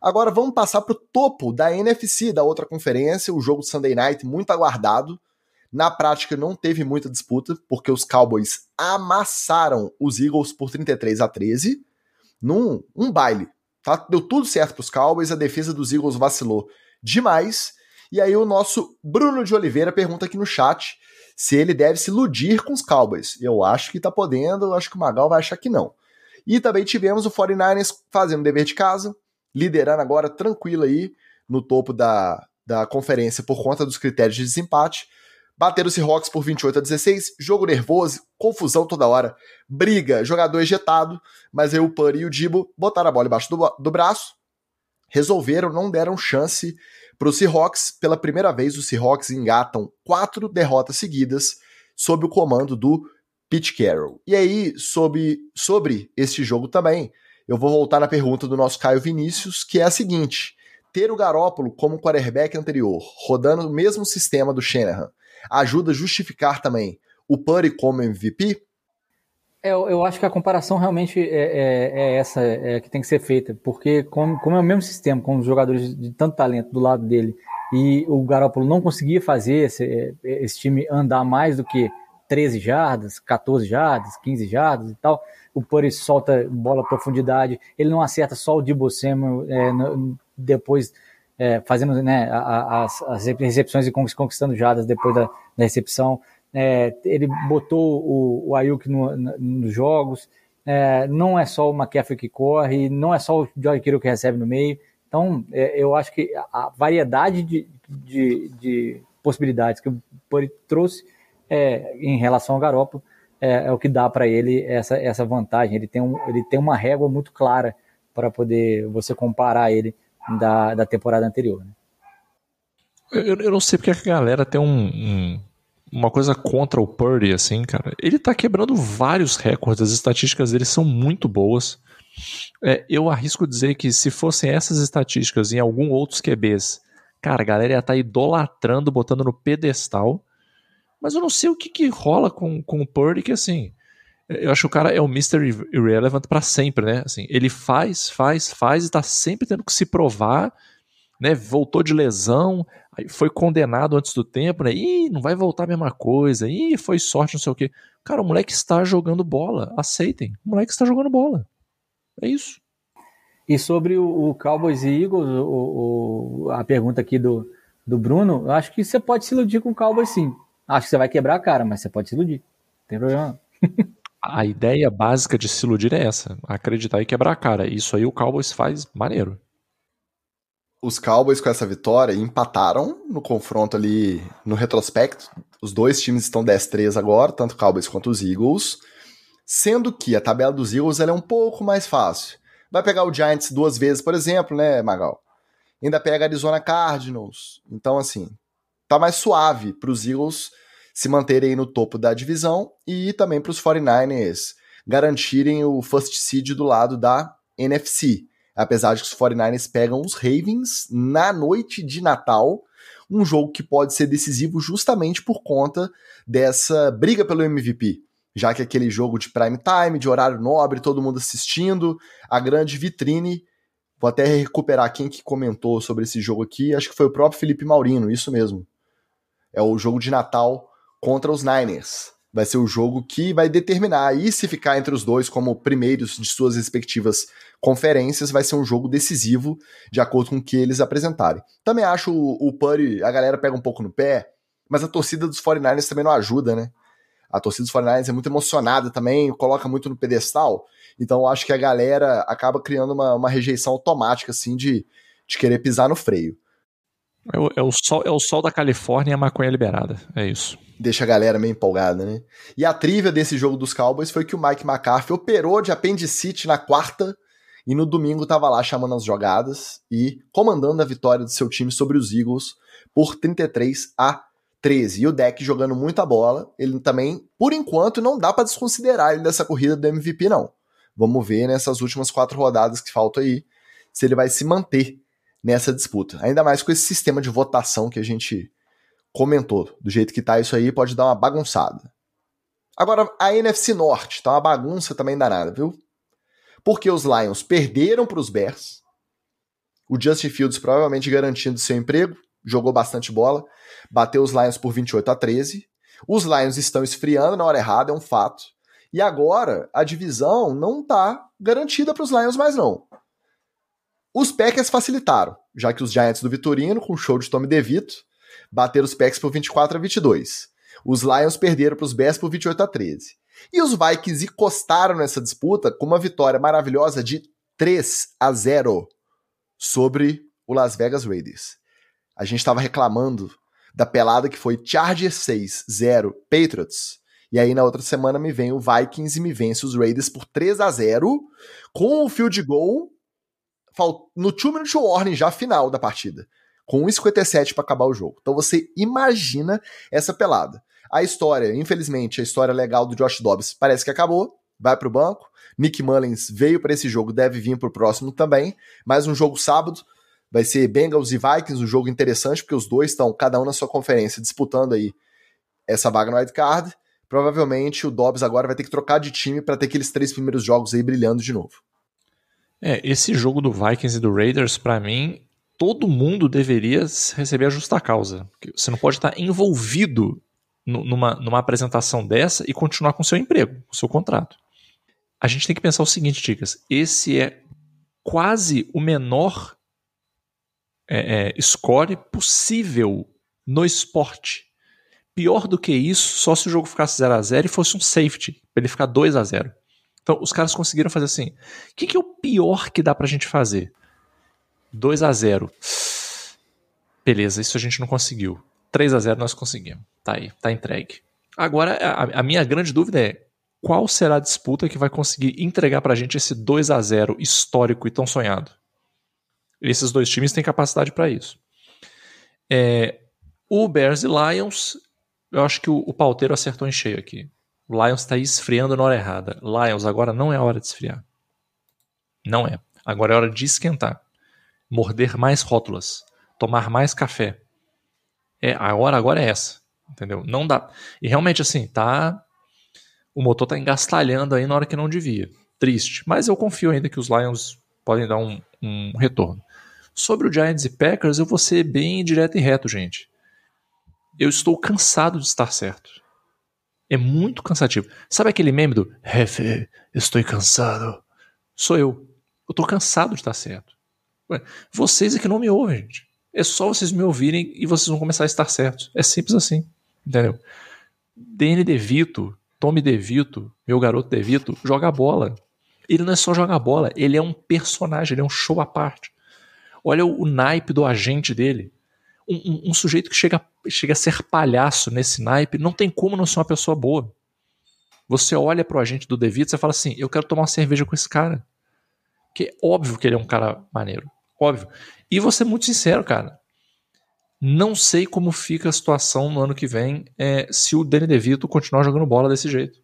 Agora vamos passar para o topo da NFC, da outra conferência, o jogo Sunday Night, muito aguardado. Na prática não teve muita disputa, porque os Cowboys amassaram os Eagles por 33 a 13 num um baile. Tá? Deu tudo certo para os Cowboys, a defesa dos Eagles vacilou demais. E aí o nosso Bruno de Oliveira pergunta aqui no chat se ele deve se iludir com os Cowboys. Eu acho que tá podendo, eu acho que o Magal vai achar que não. E também tivemos o 49ers fazendo dever de casa, liderando agora tranquilo aí no topo da, da conferência por conta dos critérios de desempate. Bateram o Seahawks por 28 a 16, jogo nervoso, confusão toda hora, briga, jogador ejetado, mas aí o Purdy e o Dibo botaram a bola embaixo do, do braço, resolveram, não deram chance para os Seahawks, pela primeira vez, os Seahawks engatam quatro derrotas seguidas sob o comando do Pete Carroll. E aí, sobre, sobre este jogo também, eu vou voltar na pergunta do nosso Caio Vinícius, que é a seguinte: ter o Garópolo como quarterback anterior, rodando o mesmo sistema do Shanahan, ajuda a justificar também o Purdy como MVP? É, eu, eu, acho que a comparação realmente é, é, é essa é, que tem que ser feita, porque como, como, é o mesmo sistema, com os jogadores de tanto talento do lado dele, e o Garoppolo não conseguia fazer esse, é, esse time andar mais do que 13 jardas, 14 jardas, 15 jardas e tal, o Purdy solta bola profundidade, ele não acerta só o Debo Samuel é, depois é, fazendo né, as, as recepções e conquistando jardas depois da, da recepção, é, ele botou o, o Ayuk no, no, nos jogos, é, não é só o McCaffrey que corre, não é só o George Kittle que recebe no meio, então é, eu acho que a variedade de, de, de possibilidades que o Purdy trouxe é, em relação ao Garoppolo é, é o que dá para ele essa, essa vantagem, ele tem, um, ele tem uma régua muito clara para poder você comparar ele da, da temporada anterior. Né? Eu, eu, não sei porque a galera tem um, um uma coisa contra o Purdy, assim, cara. Ele tá quebrando vários recordes, as estatísticas dele são muito boas. É, eu arrisco dizer que se fossem essas estatísticas em algum outros QBs, cara, a galera ia estar tá idolatrando, botando no pedestal. Mas eu não sei o que, que rola com, com o Purdy, que assim. Eu acho que o cara é o Mr. Irrelevant para sempre, né? Assim, ele faz, faz, faz e tá sempre tendo que se provar, né? Voltou de lesão, foi condenado antes do tempo, né? Ih, não vai voltar a mesma coisa. Ih, foi sorte, não sei o quê. Cara, o moleque está jogando bola. Aceitem. O moleque está jogando bola. É isso. E sobre o, o Cowboys e Eagles, o, o, a pergunta aqui do, do Bruno, eu acho que você pode se iludir com o Cowboys sim. Acho que você vai quebrar a cara, mas você pode se iludir. Não tem problema. a ideia básica de se iludir é essa: acreditar e quebrar a cara. Isso aí o Cowboys faz maneiro os Cowboys com essa vitória empataram no confronto ali no retrospecto. Os dois times estão 10-3 agora, tanto Cowboys quanto os Eagles. Sendo que a tabela dos Eagles é um pouco mais fácil. Vai pegar o Giants duas vezes, por exemplo, né, Magal? Ainda pega a Arizona Cardinals. Então, assim, tá mais suave para os Eagles se manterem no topo da divisão e também para os 49ers garantirem o first seed do lado da NFC apesar de que os 49ers pegam os Ravens na noite de Natal, um jogo que pode ser decisivo justamente por conta dessa briga pelo MVP. Já que aquele jogo de prime time, de horário nobre, todo mundo assistindo, a grande vitrine. Vou até recuperar quem que comentou sobre esse jogo aqui, acho que foi o próprio Felipe Maurino, isso mesmo. É o jogo de Natal contra os Niners vai ser o jogo que vai determinar. aí se ficar entre os dois como primeiros de suas respectivas conferências, vai ser um jogo decisivo, de acordo com o que eles apresentarem. Também acho o, o Purdy, a galera pega um pouco no pé, mas a torcida dos 49ers também não ajuda, né? A torcida dos 49ers é muito emocionada também, coloca muito no pedestal. Então acho que a galera acaba criando uma, uma rejeição automática, assim, de, de querer pisar no freio. É o, é o, sol, é o sol da Califórnia e a maconha liberada. É isso. Deixa a galera meio empolgada, né? E a trivia desse jogo dos Cowboys foi que o Mike McCarthy operou de apendicite na quarta e no domingo estava lá chamando as jogadas e comandando a vitória do seu time sobre os Eagles por 33 a 13. E o deck jogando muita bola, ele também, por enquanto, não dá para desconsiderar ele dessa corrida do MVP, não. Vamos ver nessas últimas quatro rodadas que faltam aí se ele vai se manter nessa disputa. Ainda mais com esse sistema de votação que a gente comentou. Do jeito que tá isso aí, pode dar uma bagunçada. Agora, a NFC Norte tá uma bagunça também danada, viu? Porque os Lions perderam para os Bears. O Justin Fields provavelmente garantindo seu emprego, jogou bastante bola, bateu os Lions por 28 a 13. Os Lions estão esfriando na hora errada, é um fato. E agora a divisão não tá garantida para os Lions mais não. Os Packers facilitaram, já que os Giants do Vitorino, com o show de Tommy DeVito, bateram os Packers por 24 a 22. Os Lions perderam para os Bears por 28 a 13. E os Vikings encostaram nessa disputa com uma vitória maravilhosa de 3 a 0 sobre o Las Vegas Raiders. A gente estava reclamando da pelada que foi Chargers 6 0 Patriots. E aí na outra semana me vem o Vikings e me vence os Raiders por 3 a 0 com o field goal no 2 minute warning já final da partida, com 1,57 para acabar o jogo. Então você imagina essa pelada. A história, infelizmente, a história legal do Josh Dobbs parece que acabou, vai para o banco. Nick Mullins veio para esse jogo, deve vir para o próximo também. Mais um jogo sábado, vai ser Bengals e Vikings, um jogo interessante, porque os dois estão, cada um na sua conferência, disputando aí essa vaga no wild card. Provavelmente o Dobbs agora vai ter que trocar de time para ter aqueles três primeiros jogos aí brilhando de novo. É, esse jogo do Vikings e do Raiders, para mim, todo mundo deveria receber a justa causa. Você não pode estar envolvido numa, numa apresentação dessa e continuar com seu emprego, com seu contrato. A gente tem que pensar o seguinte, Ticas: esse é quase o menor é, é, score possível no esporte. Pior do que isso, só se o jogo ficasse 0 a 0 e fosse um safety, para ele ficar 2 a 0 então, os caras conseguiram fazer assim. O que, que é o pior que dá pra gente fazer? 2 a 0 Beleza, isso a gente não conseguiu. 3 a 0 nós conseguimos. Tá aí, tá entregue. Agora, a, a minha grande dúvida é qual será a disputa que vai conseguir entregar pra gente esse 2 a 0 histórico e tão sonhado? Esses dois times têm capacidade para isso. É, o Bears e Lions, eu acho que o, o acertou em cheio aqui. Lions está esfriando na hora errada. Lions, agora não é hora de esfriar. Não é. Agora é hora de esquentar. Morder mais rótulas. Tomar mais café. É, a hora agora é essa. Entendeu? Não dá. E realmente, assim, tá. O motor tá engastalhando aí na hora que não devia. Triste. Mas eu confio ainda que os Lions podem dar um, um retorno. Sobre o Giants e Packers, eu vou ser bem direto e reto, gente. Eu estou cansado de estar certo. É muito cansativo. Sabe aquele meme do Jefe, estou cansado? Sou eu. Eu tô cansado de estar certo. Ué, vocês é que não me ouvem, gente. É só vocês me ouvirem e vocês vão começar a estar certos. É simples assim. Entendeu? Danny DeVito, Tommy DeVito, meu garoto DeVito, joga bola. Ele não é só jogar bola, ele é um personagem, ele é um show à parte. Olha o, o naipe do agente dele um, um, sujeito que chega, chega a ser palhaço nesse naipe, não tem como não ser uma pessoa boa. Você olha pro agente do Devito e fala assim: eu quero tomar uma cerveja com esse cara. Que é óbvio que ele é um cara maneiro. Óbvio. E vou ser muito sincero, cara. Não sei como fica a situação no ano que vem é, se o Danny DeVito continuar jogando bola desse jeito.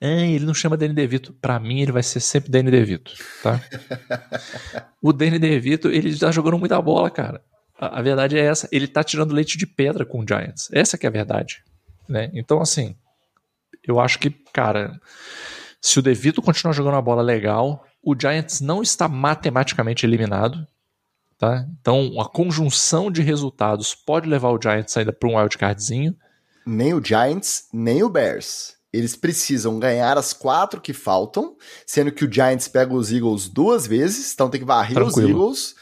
É, ele não chama Danny DeVito. Para mim, ele vai ser sempre Danny DeVito, tá? o Danny DeVito, ele tá jogando muita bola, cara. A, a, verdade é essa. Ele tá tirando leite de pedra com o Giants. Essa que é a verdade. Né? Então, assim, eu acho que, cara, se o DeVito continuar jogando a bola legal, o Giants não está matematicamente eliminado. Tá? Então, a conjunção de resultados pode levar o Giants ainda para um wildcardzinho. Nem o Giants, nem o Bears. Eles precisam ganhar as quatro que faltam, sendo que o Giants pega os Eagles duas vezes, então tem que varrer Tranquilo. os Eagles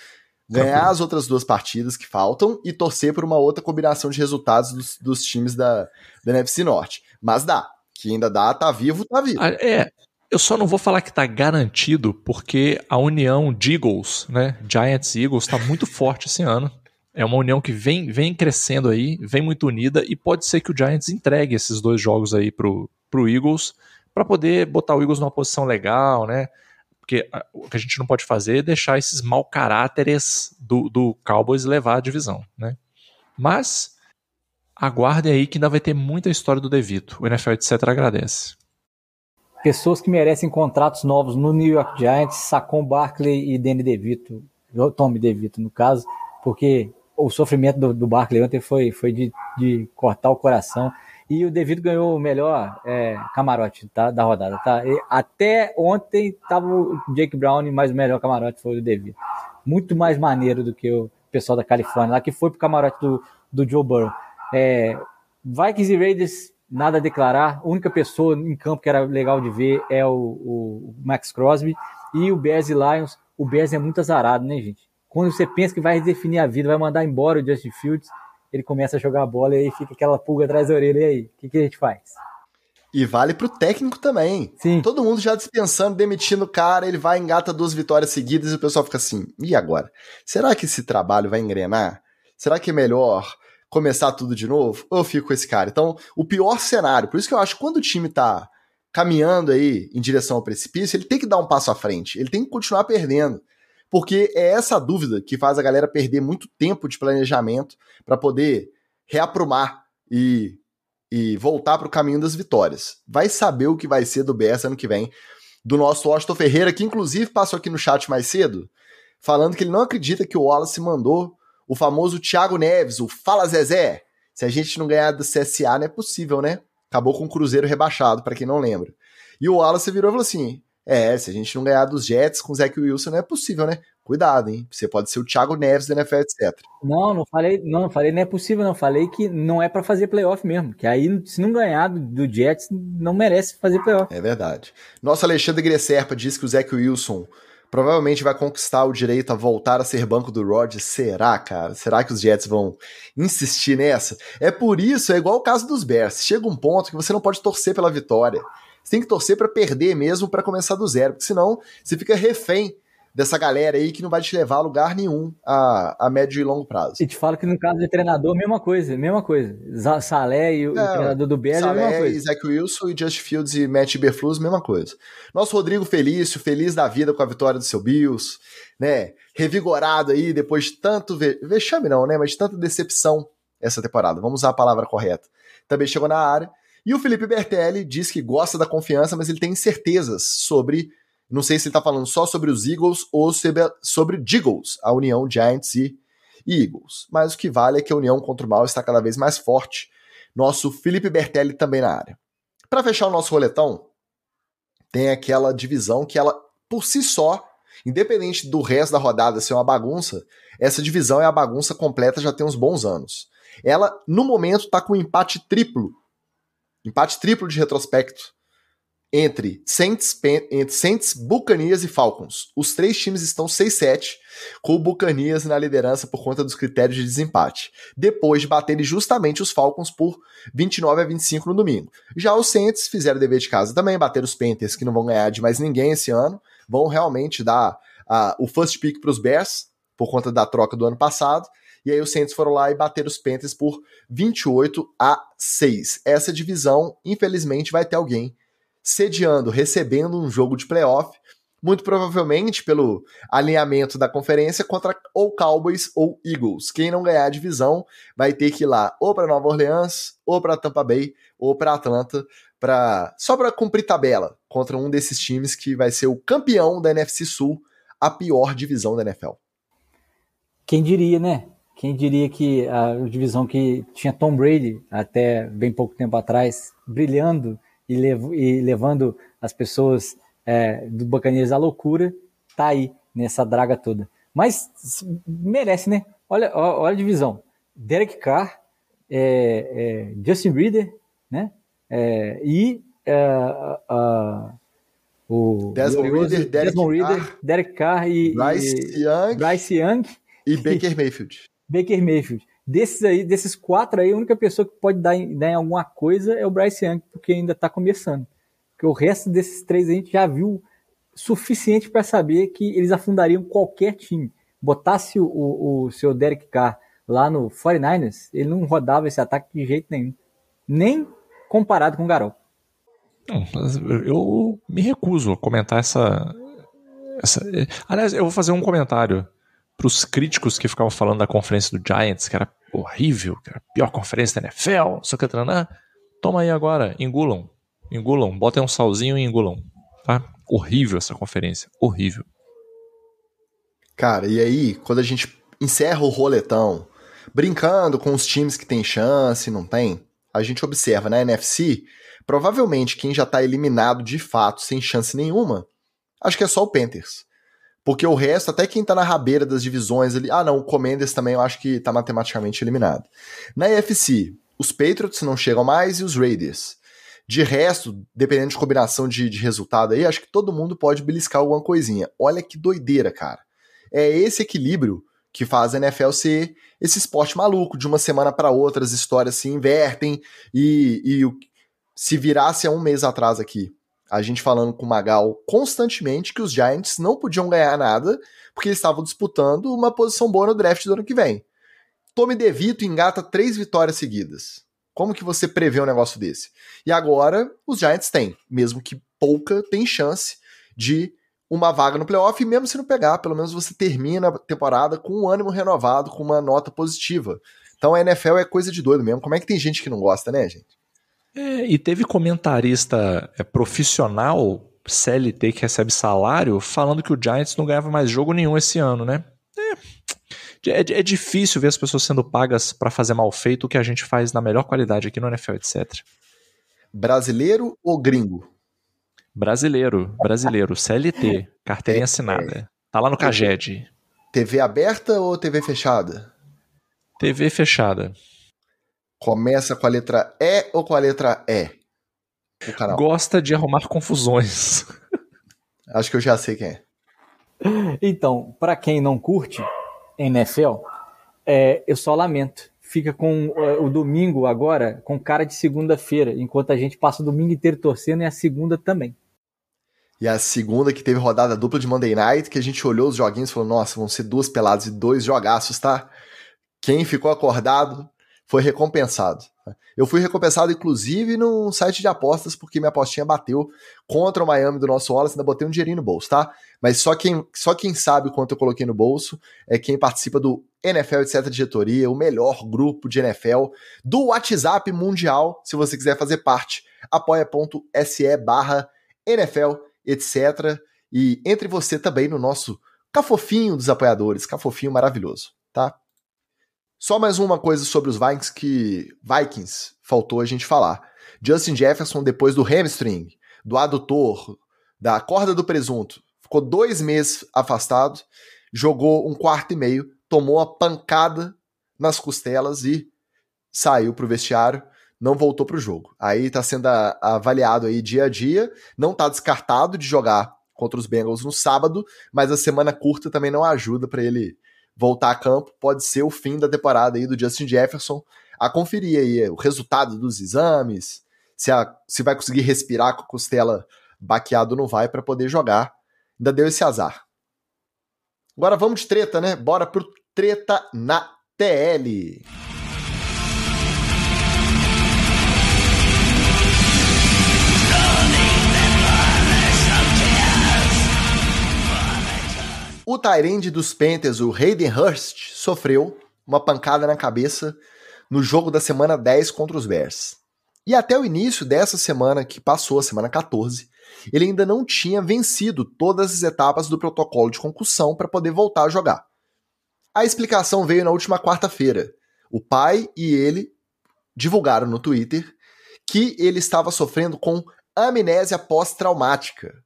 ganhar Tranquilo. as outras duas partidas que faltam e torcer por uma outra combinação de resultados dos, dos times da, da NFC Norte. Mas dá, que ainda dá, tá vivo, tá vivo. Ah, é, eu só não vou falar que tá garantido, porque a união de Eagles, né, Giants e Eagles, tá muito forte esse ano. É uma união que vem, vem crescendo aí, vem muito unida, e pode ser que o Giants entregue esses dois jogos aí pro, pro Eagles, para poder botar o Eagles numa posição legal, né? Porque o que a gente não pode fazer é deixar esses mau caráteres do, do Cowboys levar a divisão, né? Mas aguardem aí que ainda vai ter muita história do Devito. O NFL etc. agradece. Pessoas que merecem contratos novos no New York Giants, Sacon Barkley e Danny DeVito, Tommy DeVito no caso, porque o sofrimento do, do Barkley ontem foi, foi de, de cortar o coração. E o Devido ganhou o melhor é, camarote tá, da rodada. Tá? E até ontem estava o Jake Brown, mas o melhor camarote foi o Devido. Muito mais maneiro do que o pessoal da Califórnia, lá que foi pro camarote do, do Joe Burrow. É, Vikings e Raiders, nada a declarar. A única pessoa em campo que era legal de ver é o, o Max Crosby. E o Bears e Lions. O Bears é muito azarado, né, gente? Quando você pensa que vai definir a vida, vai mandar embora o Justin Fields, ele começa a jogar a bola e aí fica aquela pulga atrás da orelha. E aí, o que, que a gente faz? E vale pro técnico também. Sim. Todo mundo já dispensando, demitindo o cara, ele vai engata duas vitórias seguidas e o pessoal fica assim: e agora? Será que esse trabalho vai engrenar? Será que é melhor começar tudo de novo? Ou eu fico com esse cara? Então, o pior cenário, por isso que eu acho que quando o time tá caminhando aí em direção ao precipício, ele tem que dar um passo à frente, ele tem que continuar perdendo porque é essa dúvida que faz a galera perder muito tempo de planejamento para poder reaprumar e, e voltar para o caminho das vitórias. Vai saber o que vai ser do BS ano que vem, do nosso Washington Ferreira, que inclusive passou aqui no chat mais cedo, falando que ele não acredita que o Wallace mandou o famoso Thiago Neves, o Fala Zezé. Se a gente não ganhar do CSA, não é possível, né? Acabou com o Cruzeiro rebaixado, para quem não lembra. E o Wallace virou e falou assim: é, se a gente não ganhar dos Jets com o Zach Wilson, não é possível, né? Cuidado, hein? Você pode ser o Thiago Neves da NFL, etc. Não, não falei, não, não falei não é possível, não. Falei que não é para fazer playoff mesmo. Que aí, se não ganhar do, do, Jets, não merece fazer playoff. É verdade. Nosso Alexandre Gresserpa diz que o Zach Wilson provavelmente vai conquistar o direito a voltar a ser banco do Rodgers. Será, cara? Será que os Jets vão insistir nessa? É por isso, é igual o caso dos Bears. Chega um ponto que você não pode torcer pela vitória. Você tem que torcer para perder mesmo para começar do zero, porque senão você fica refém dessa galera aí que não vai te levar a lugar nenhum a, a médio e longo prazo. E te falo que no caso de treinador, mesma coisa, mesma coisa. Salé e o, é, o treinador do Bears é a mesma coisa. Zach Wilson e Just Fields e Matt Berflus, mesma coisa. Nosso Rodrigo Felício, feliz da vida com a vitória do seu Bills, né? Revigorado aí depois de tanto ve vexame não, né? Mas de tanta decepção essa temporada. Vamos usar a palavra correta. Também chegou na área e o Felipe Bertelli diz que gosta da confiança, mas ele tem incertezas sobre. Não sei se ele está falando só sobre os Eagles ou sobre, Eagles, a união Giants e Eagles. Mas o que vale é que a união contra o mal está cada vez mais forte. Nosso Felipe Bertelli também na área. Para fechar o nosso roletão, tem aquela divisão que ela, por si só, independente do resto da rodada ser uma bagunça, essa divisão é a bagunça completa já tem uns bons anos. Ela, no momento, está com um empate triplo Empate triplo de retrospecto entre Saints, entre Saints, Buccaneers e Falcons. Os três times estão 6-7, com o Buccaneers na liderança por conta dos critérios de desempate, depois de baterem justamente os Falcons por 29 a 25 no domingo. Já os Saints fizeram dever de casa também, bateram os Panthers, que não vão ganhar de mais ninguém esse ano, vão realmente dar uh, o first pick para os Bears, por conta da troca do ano passado, e aí os Saints foram lá e bateram os Panthers por 28 a 6. Essa divisão, infelizmente, vai ter alguém sediando, recebendo um jogo de playoff, muito provavelmente pelo alinhamento da conferência contra ou Cowboys ou Eagles. Quem não ganhar a divisão vai ter que ir lá ou para Nova Orleans, ou para Tampa Bay, ou para Atlanta, para só para cumprir tabela contra um desses times que vai ser o campeão da NFC Sul, a pior divisão da NFL. Quem diria, né? Quem diria que a divisão que tinha Tom Brady até bem pouco tempo atrás, brilhando e, lev e levando as pessoas é, do Buccaneers à loucura, tá aí nessa draga toda. Mas merece, né? Olha, olha a divisão. Derek Carr, é, é, Justin Reader, né? É, e uh, o Desmond Reader, Derek, Desmond Reader, Derek Carr e Bryce Young, Bryce Young E Baker Mayfield. Baker Mayfield. Desses aí, desses quatro aí, a única pessoa que pode dar em, dar em alguma coisa é o Bryce Young, porque ainda está começando. Porque o resto desses três a gente já viu suficiente para saber que eles afundariam qualquer time. Botasse o, o, o seu Derek Carr lá no 49ers, ele não rodava esse ataque de jeito nenhum. Nem comparado com o Garol. Eu me recuso a comentar essa, essa. Aliás, eu vou fazer um comentário para os críticos que ficavam falando da conferência do Giants, que era horrível, que era a pior conferência da NFL, só que Toma aí agora, engulam. Engulam, botem um salzinho e engulam. Tá? Horrível essa conferência, horrível. Cara, e aí, quando a gente encerra o roletão, brincando com os times que tem chance, não tem, a gente observa na NFC, provavelmente quem já tá eliminado de fato, sem chance nenhuma, acho que é só o Panthers. Porque o resto, até quem tá na rabeira das divisões ali. Ah, não, o Commanders também eu acho que tá matematicamente eliminado. Na EFC, os Patriots não chegam mais e os Raiders. De resto, dependendo de combinação de, de resultado aí, acho que todo mundo pode beliscar alguma coisinha. Olha que doideira, cara. É esse equilíbrio que faz a NFL ser esse esporte maluco. De uma semana para outra, as histórias se invertem e, e se virasse há um mês atrás aqui a gente falando com o Magal constantemente que os Giants não podiam ganhar nada porque eles estavam disputando uma posição boa no draft do ano que vem. Tommy DeVito engata três vitórias seguidas. Como que você prevê um negócio desse? E agora os Giants têm, mesmo que pouca, tem chance de uma vaga no playoff, e mesmo se não pegar, pelo menos você termina a temporada com um ânimo renovado, com uma nota positiva. Então a NFL é coisa de doido mesmo. Como é que tem gente que não gosta, né, gente? É, e teve comentarista é, profissional, CLT, que recebe salário, falando que o Giants não ganhava mais jogo nenhum esse ano, né? É, é, é difícil ver as pessoas sendo pagas para fazer mal feito o que a gente faz na melhor qualidade aqui no NFL, etc. Brasileiro ou gringo? Brasileiro, brasileiro, CLT, carteirinha é, assinada. Tá lá no Caged. TV aberta ou TV fechada? TV fechada. Começa com a letra E ou com a letra E? O canal. Gosta de arrumar confusões. Acho que eu já sei quem é. Então, para quem não curte NFL, é, eu só lamento. Fica com uh, o domingo agora com cara de segunda-feira, enquanto a gente passa o domingo inteiro torcendo e a segunda também. E a segunda que teve rodada dupla de Monday Night, que a gente olhou os joguinhos e falou: nossa, vão ser duas peladas e dois jogaços, tá? Quem ficou acordado foi recompensado. Eu fui recompensado, inclusive, num site de apostas, porque minha apostinha bateu contra o Miami do nosso Wallace, ainda botei um dinheirinho no bolso, tá? Mas só quem, só quem sabe quanto eu coloquei no bolso é quem participa do NFL etc. Diretoria, o melhor grupo de NFL do WhatsApp mundial. Se você quiser fazer parte, apoia.se barra NFL etc. E entre você também no nosso cafofinho dos apoiadores, cafofinho maravilhoso, tá? Só mais uma coisa sobre os Vikings que Vikings faltou a gente falar. Justin Jefferson, depois do hamstring, do adutor, da corda do presunto, ficou dois meses afastado, jogou um quarto e meio, tomou a pancada nas costelas e saiu para o vestiário, não voltou para o jogo. Aí está sendo avaliado aí dia a dia, não está descartado de jogar contra os Bengals no sábado, mas a semana curta também não ajuda para ele voltar a campo, pode ser o fim da temporada aí do Justin Jefferson. A conferir aí o resultado dos exames, se, a, se vai conseguir respirar com a costela baqueado não vai para poder jogar. Ainda deu esse azar. Agora vamos de treta, né? Bora pro treta na TL. O Tyrande dos Panthers, o Hayden Hurst, sofreu uma pancada na cabeça no jogo da semana 10 contra os Bears. E até o início dessa semana, que passou, a semana 14, ele ainda não tinha vencido todas as etapas do protocolo de concussão para poder voltar a jogar. A explicação veio na última quarta-feira. O pai e ele divulgaram no Twitter que ele estava sofrendo com amnésia pós-traumática.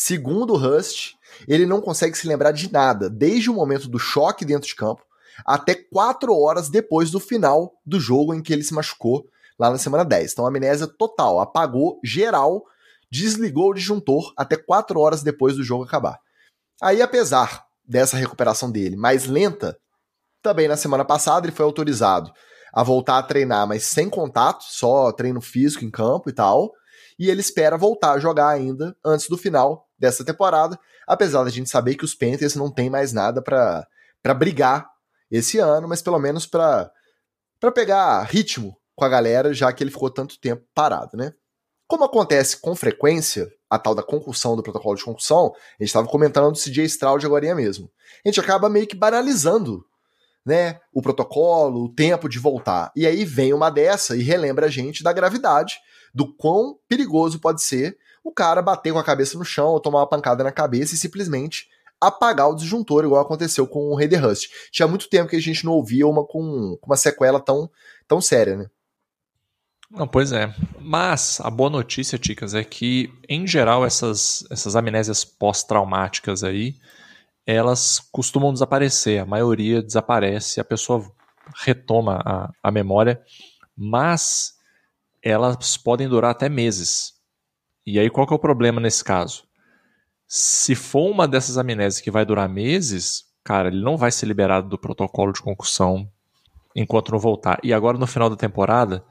Segundo Hust, ele não consegue se lembrar de nada, desde o momento do choque dentro de campo até quatro horas depois do final do jogo em que ele se machucou lá na semana 10. Então, amnésia total, apagou geral, desligou o disjuntor até quatro horas depois do jogo acabar. Aí, apesar dessa recuperação dele mais lenta, Também na semana passada ele foi autorizado a voltar a treinar, mas sem contato, só treino físico em campo e tal. E ele espera voltar a jogar ainda antes do final dessa temporada, apesar da gente saber que os Panthers não tem mais nada para brigar esse ano, mas pelo menos para pegar ritmo com a galera, já que ele ficou tanto tempo parado, né? Como acontece com frequência, a tal da concussão do protocolo de concussão, a gente estava comentando do CJ Stroud agora mesmo. A gente acaba meio que banalizando né, o protocolo, o tempo de voltar. E aí vem uma dessa e relembra a gente da gravidade, do quão perigoso pode ser o cara bater com a cabeça no chão ou tomar uma pancada na cabeça e simplesmente apagar o disjuntor, igual aconteceu com o Rei Rust. Tinha muito tempo que a gente não ouvia uma com uma sequela tão, tão séria, né? Não, pois é. Mas a boa notícia, Ticas, é que, em geral, essas, essas amnésias pós-traumáticas aí, elas costumam desaparecer. A maioria desaparece, a pessoa retoma a, a memória, mas elas podem durar até meses. E aí, qual que é o problema nesse caso? Se for uma dessas amnésias que vai durar meses, cara, ele não vai ser liberado do protocolo de concussão enquanto não voltar. E agora, no final da temporada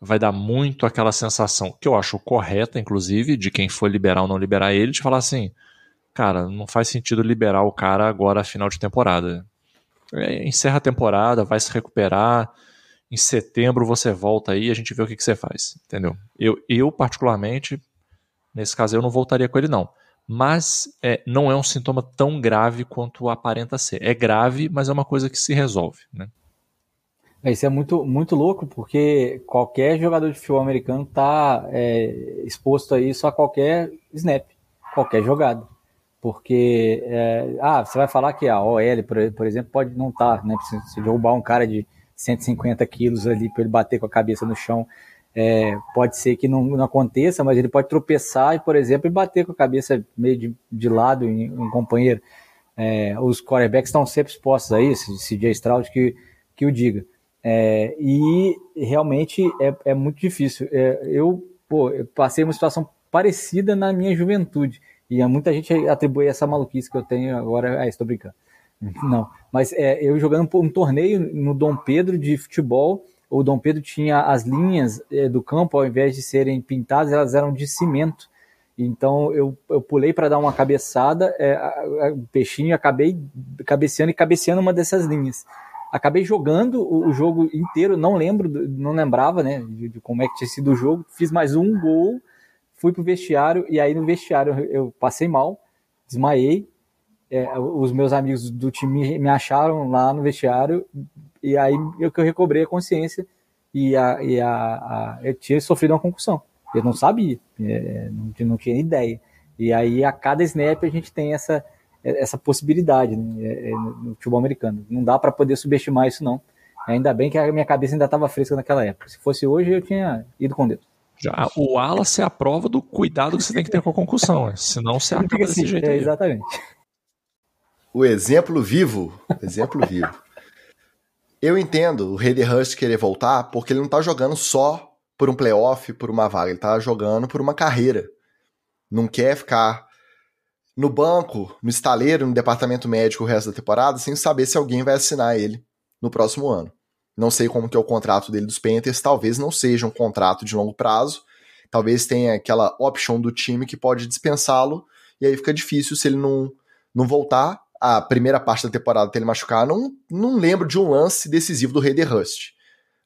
vai dar muito aquela sensação, que eu acho correta, inclusive, de quem for liberar ou não liberar ele, de falar assim, cara, não faz sentido liberar o cara agora final de temporada. É, encerra a temporada, vai se recuperar, em setembro você volta aí e a gente vê o que, que você faz, entendeu? Eu, eu, particularmente, nesse caso eu não voltaria com ele não. Mas é, não é um sintoma tão grave quanto aparenta ser. É grave, mas é uma coisa que se resolve, né? É, isso é muito, muito louco, porque qualquer jogador de futebol americano está é, exposto a isso a qualquer snap, qualquer jogada. Porque, é, ah, você vai falar que a OL, por, por exemplo, pode não estar, tá, né? Se, derrubar um cara de 150 quilos ali para ele bater com a cabeça no chão, é, pode ser que não, não, aconteça, mas ele pode tropeçar por exemplo, e bater com a cabeça meio de, de lado em um companheiro. É, os quarterbacks estão sempre expostos a isso, CJ Stroud que, que o diga. É, e realmente é, é muito difícil. É, eu, pô, eu passei uma situação parecida na minha juventude. E muita gente atribui essa maluquice que eu tenho agora. Ah, estou brincando. Não, mas é, eu jogando um torneio no Dom Pedro de futebol, o Dom Pedro tinha as linhas é, do campo, ao invés de serem pintadas, elas eram de cimento. Então eu, eu pulei para dar uma cabeçada, é, a, a, peixinho, acabei cabeceando e cabeceando uma dessas linhas acabei jogando o, o, jogo inteiro, não lembro, não lembrava, né, de, de, como é que tinha sido o jogo. Fiz mais um gol, fui pro vestiário e aí no vestiário eu passei mal, desmaiei. É, os meus amigos do time me acharam lá no vestiário e aí eu que eu recobrei a consciência e, a, e a, a, eu tinha sofrido uma concussão. Eu não sabia, é, não, não tinha ideia. E aí a cada snap a gente tem essa essa possibilidade né, é, é, no futebol americano. Não dá para poder subestimar isso, não. Ainda bem que a minha cabeça ainda estava fresca naquela época. Se fosse hoje, eu tinha ido com Deus. Já, o Wallace é a prova do cuidado que você tem que ter com a concussão, né? senão você acaba desse assim, jeito. É, exatamente. O exemplo vivo. Exemplo vivo. Eu entendo o Raider Hurst querer voltar porque ele não tá jogando só por um playoff, por uma vaga, ele tá jogando por uma carreira. Não quer ficar no banco, no estaleiro, no departamento médico o resto da temporada, sem saber se alguém vai assinar ele no próximo ano. Não sei como que é o contrato dele dos Panthers, talvez não seja um contrato de longo prazo, talvez tenha aquela option do time que pode dispensá-lo, e aí fica difícil se ele não, não voltar. A primeira parte da temporada até ele machucar, não, não lembro de um lance decisivo do Raider Rust.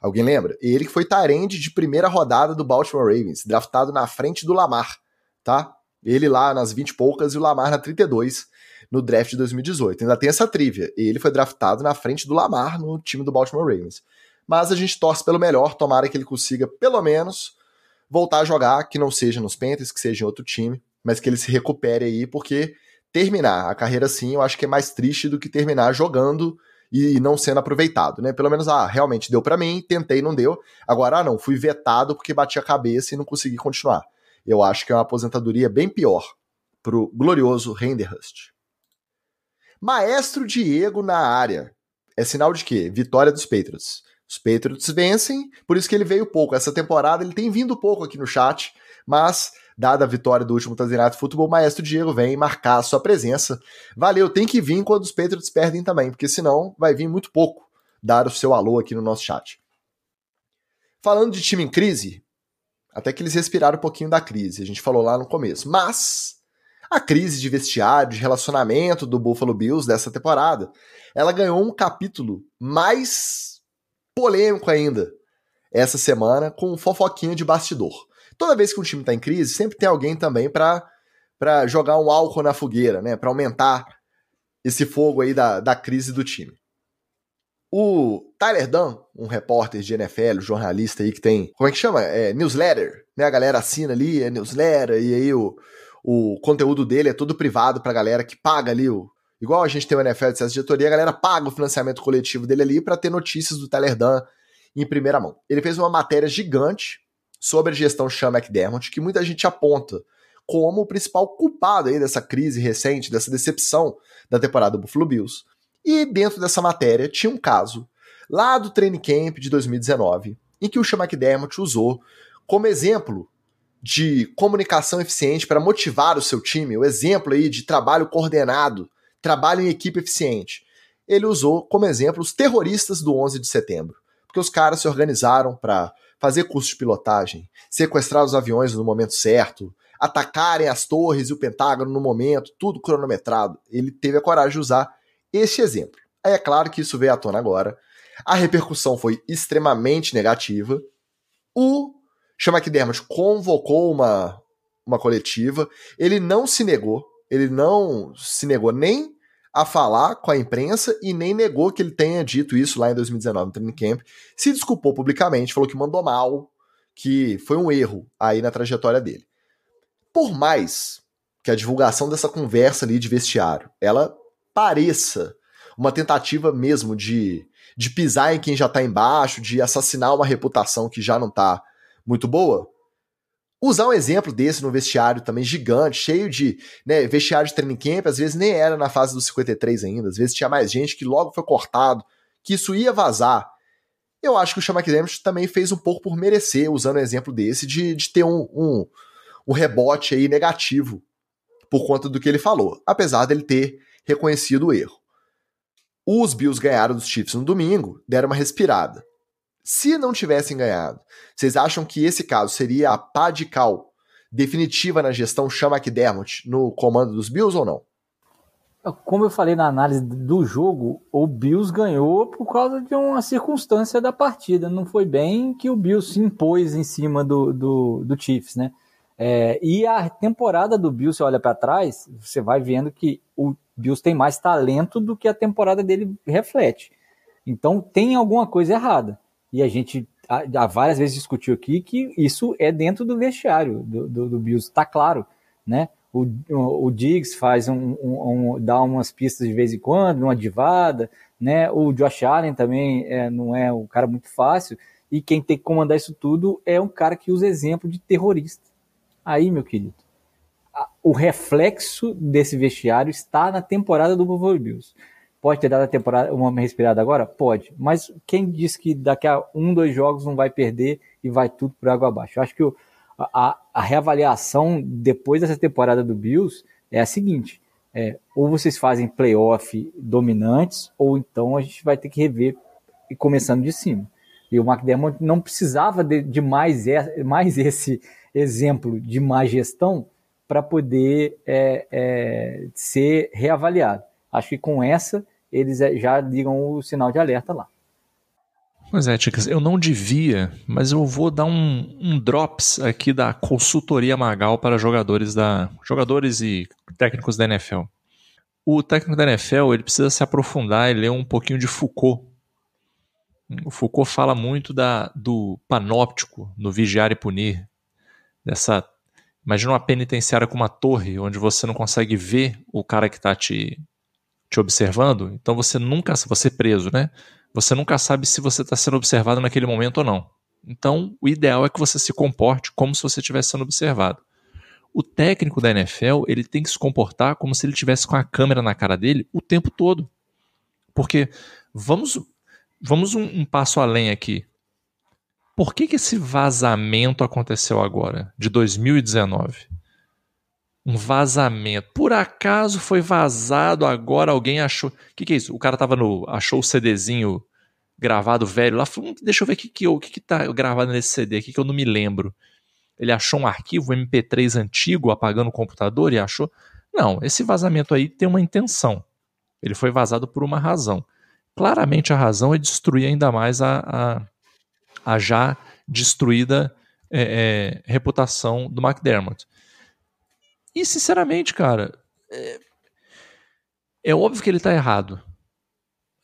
Alguém lembra? Ele que foi Tyrande de primeira rodada do Baltimore Ravens, draftado na frente do Lamar, tá? Ele lá nas 20 e poucas e o Lamar na 32 no draft de 2018. Ainda tem essa trivia. Ele foi draftado na frente do Lamar no time do Baltimore Ravens. Mas a gente torce pelo melhor, tomara que ele consiga pelo menos voltar a jogar, que não seja nos Panthers, que seja em outro time, mas que ele se recupere aí, porque terminar a carreira assim, eu acho que é mais triste do que terminar jogando e não sendo aproveitado, né? Pelo menos, ah, realmente deu para mim, tentei, não deu. Agora, ah, não, fui vetado porque bati a cabeça e não consegui continuar eu acho que é uma aposentadoria bem pior pro glorioso Renderhust. Maestro Diego na área. É sinal de quê? Vitória dos Patriots. Os Patriots vencem, por isso que ele veio pouco. Essa temporada ele tem vindo pouco aqui no chat, mas dada a vitória do último Tanzinato Futebol, Maestro Diego vem marcar a sua presença. Valeu, tem que vir quando os Patriots perdem também, porque senão vai vir muito pouco dar o seu alô aqui no nosso chat. Falando de time em crise, até que eles respiraram um pouquinho da crise, a gente falou lá no começo. Mas a crise de vestiário, de relacionamento do Buffalo Bills dessa temporada, ela ganhou um capítulo mais polêmico ainda essa semana com um fofoquinho de bastidor. Toda vez que um time está em crise, sempre tem alguém também para jogar um álcool na fogueira, né, para aumentar esse fogo aí da, da crise do time. O Tyler Dunn, um repórter de NFL, jornalista aí que tem, como é que chama? É, newsletter, né? A galera assina ali, é newsletter, e aí o, o conteúdo dele é todo privado pra galera que paga ali o. Igual a gente tem o NFL de diretoria, a galera paga o financiamento coletivo dele ali para ter notícias do Tyler Dunn em primeira mão. Ele fez uma matéria gigante sobre a gestão Sean McDermott, que muita gente aponta como o principal culpado aí dessa crise recente, dessa decepção da temporada do Buffalo Bills. E dentro dessa matéria tinha um caso lá do training camp de 2019, em que o Sean McDermott usou como exemplo de comunicação eficiente para motivar o seu time, o exemplo aí de trabalho coordenado, trabalho em equipe eficiente. Ele usou como exemplo os terroristas do 11 de setembro, porque os caras se organizaram para fazer curso de pilotagem, sequestrar os aviões no momento certo, atacarem as torres e o Pentágono no momento, tudo cronometrado. Ele teve a coragem de usar este exemplo. Aí é claro que isso veio à tona agora. A repercussão foi extremamente negativa. O McDermott convocou uma, uma coletiva. Ele não se negou. Ele não se negou nem a falar com a imprensa e nem negou que ele tenha dito isso lá em 2019 no training camp. Se desculpou publicamente, falou que mandou mal, que foi um erro aí na trajetória dele. Por mais que a divulgação dessa conversa ali de vestiário, ela pareça uma tentativa mesmo de, de pisar em quem já tá embaixo, de assassinar uma reputação que já não tá muito boa, usar um exemplo desse no vestiário também gigante, cheio de né, vestiário de training camp, às vezes nem era na fase dos 53 ainda, às vezes tinha mais gente que logo foi cortado, que isso ia vazar. Eu acho que o McDermott também fez um pouco por merecer, usando um exemplo desse, de, de ter um, um, um rebote aí negativo por conta do que ele falou, apesar dele ter reconhecido o erro. Os Bills ganharam dos Chiefs no domingo, deram uma respirada. Se não tivessem ganhado, vocês acham que esse caso seria a pá de cal definitiva na gestão Chama McDermott no comando dos Bills ou não? Como eu falei na análise do jogo, o Bills ganhou por causa de uma circunstância da partida. Não foi bem que o Bills se impôs em cima do, do, do Chiefs, né? É, e a temporada do Bills, você olha para trás, você vai vendo que o Bills tem mais talento do que a temporada dele reflete. Então tem alguma coisa errada. E a gente há várias vezes discutiu aqui que isso é dentro do vestiário do, do, do Bills, tá claro, né? O, o, Diggs faz um, um, um, dá umas pistas de vez em quando, uma divada, né? O Josh Allen também é, não é um cara muito fácil, e quem tem que comandar isso tudo é um cara que usa exemplo de terrorista. Aí, meu querido, o reflexo desse vestiário está na temporada do Buffalo Bills. Pode ter dado a temporada uma respirada agora? Pode. Mas quem diz que daqui a um, dois jogos não vai perder e vai tudo por água abaixo? Eu acho que o, a, a, reavaliação depois dessa temporada do Bills é a seguinte: é, ou vocês fazem playoff dominantes, ou então a gente vai ter que rever começando de cima. E o McDermott não precisava de, de mais, mais esse exemplo de má gestão para poder é, é, ser reavaliado. Acho que com essa eles é, já ligam o sinal de alerta lá. Pois é, Ticas, eu não devia, mas eu vou dar um, um, drops aqui da consultoria Magal para jogadores da jogadores e técnicos da NFL. O técnico da NFL ele precisa se aprofundar e ler um pouquinho de Foucault. O Foucault fala muito da, do panóptico no vigiar e punir, dessa imagina uma penitenciária com uma torre onde você não consegue ver o cara que está te te observando, então você nunca, você preso, né? Você nunca sabe se você está sendo observado naquele momento ou não. Então, o ideal é que você se comporte como se você estivesse sendo observado. O técnico da NFL, ele tem que se comportar como se ele tivesse com a câmera na cara dele o tempo todo. Porque vamos vamos um, um passo além aqui. Por que, que esse vazamento aconteceu agora, de 2019? Um vazamento. Por acaso foi vazado agora, alguém achou. O que, que é isso? O cara tava no. achou o CDzinho gravado velho lá. Falei, hum, deixa eu ver o que, que, que, que tá gravado nesse CD aqui que eu não me lembro. Ele achou um arquivo MP3 antigo apagando o computador e achou. Não, esse vazamento aí tem uma intenção. Ele foi vazado por uma razão. Claramente a razão é destruir ainda mais a, a, a já destruída é, é, reputação do McDermott. E sinceramente, cara, é, é óbvio que ele tá errado.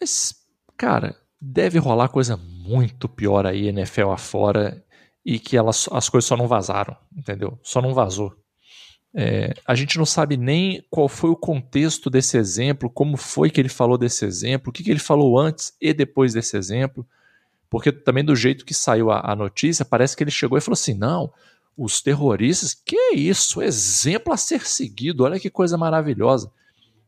Mas, cara, deve rolar coisa muito pior aí, NFL afora, e que elas, as coisas só não vazaram, entendeu? Só não vazou. É, a gente não sabe nem qual foi o contexto desse exemplo, como foi que ele falou desse exemplo, o que, que ele falou antes e depois desse exemplo, porque também do jeito que saiu a, a notícia, parece que ele chegou e falou assim: não, os terroristas, que isso, exemplo a ser seguido, olha que coisa maravilhosa.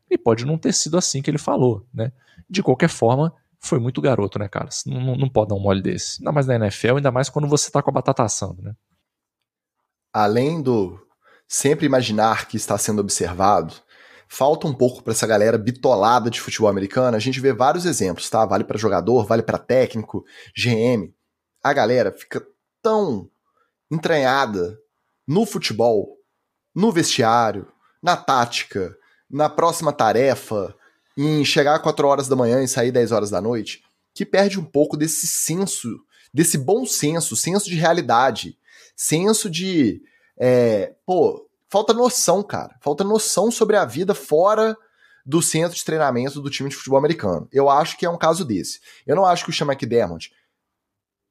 E pode não ter sido assim que ele falou, né? De qualquer forma, foi muito garoto, né, cara? Não, não pode dar um mole desse. Ainda mais na NFL, ainda mais quando você tá com a batata assando, né? Além do sempre imaginar que está sendo observado, falta um pouco para essa galera bitolada de futebol americano. A gente vê vários exemplos, tá? Vale para jogador, vale para técnico, GM. A galera fica tão entranhada no futebol, no vestiário, na tática, na próxima tarefa, em chegar 4 horas da manhã e sair 10 horas da noite, que perde um pouco desse senso, desse bom senso, senso de realidade, senso de é, pô, falta noção, cara. Falta noção sobre a vida fora do centro de treinamento do time de futebol americano. Eu acho que é um caso desse. Eu não acho que o Sean McDermott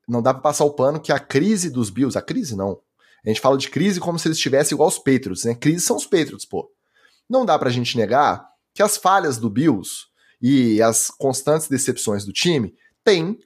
não dá para passar o pano que a crise dos Bills, a crise não. A gente fala de crise como se eles estivessem igual os Patriots, né? Crise são os Patriots, pô. Não dá pra gente negar que as falhas do Bills e as constantes decepções do time têm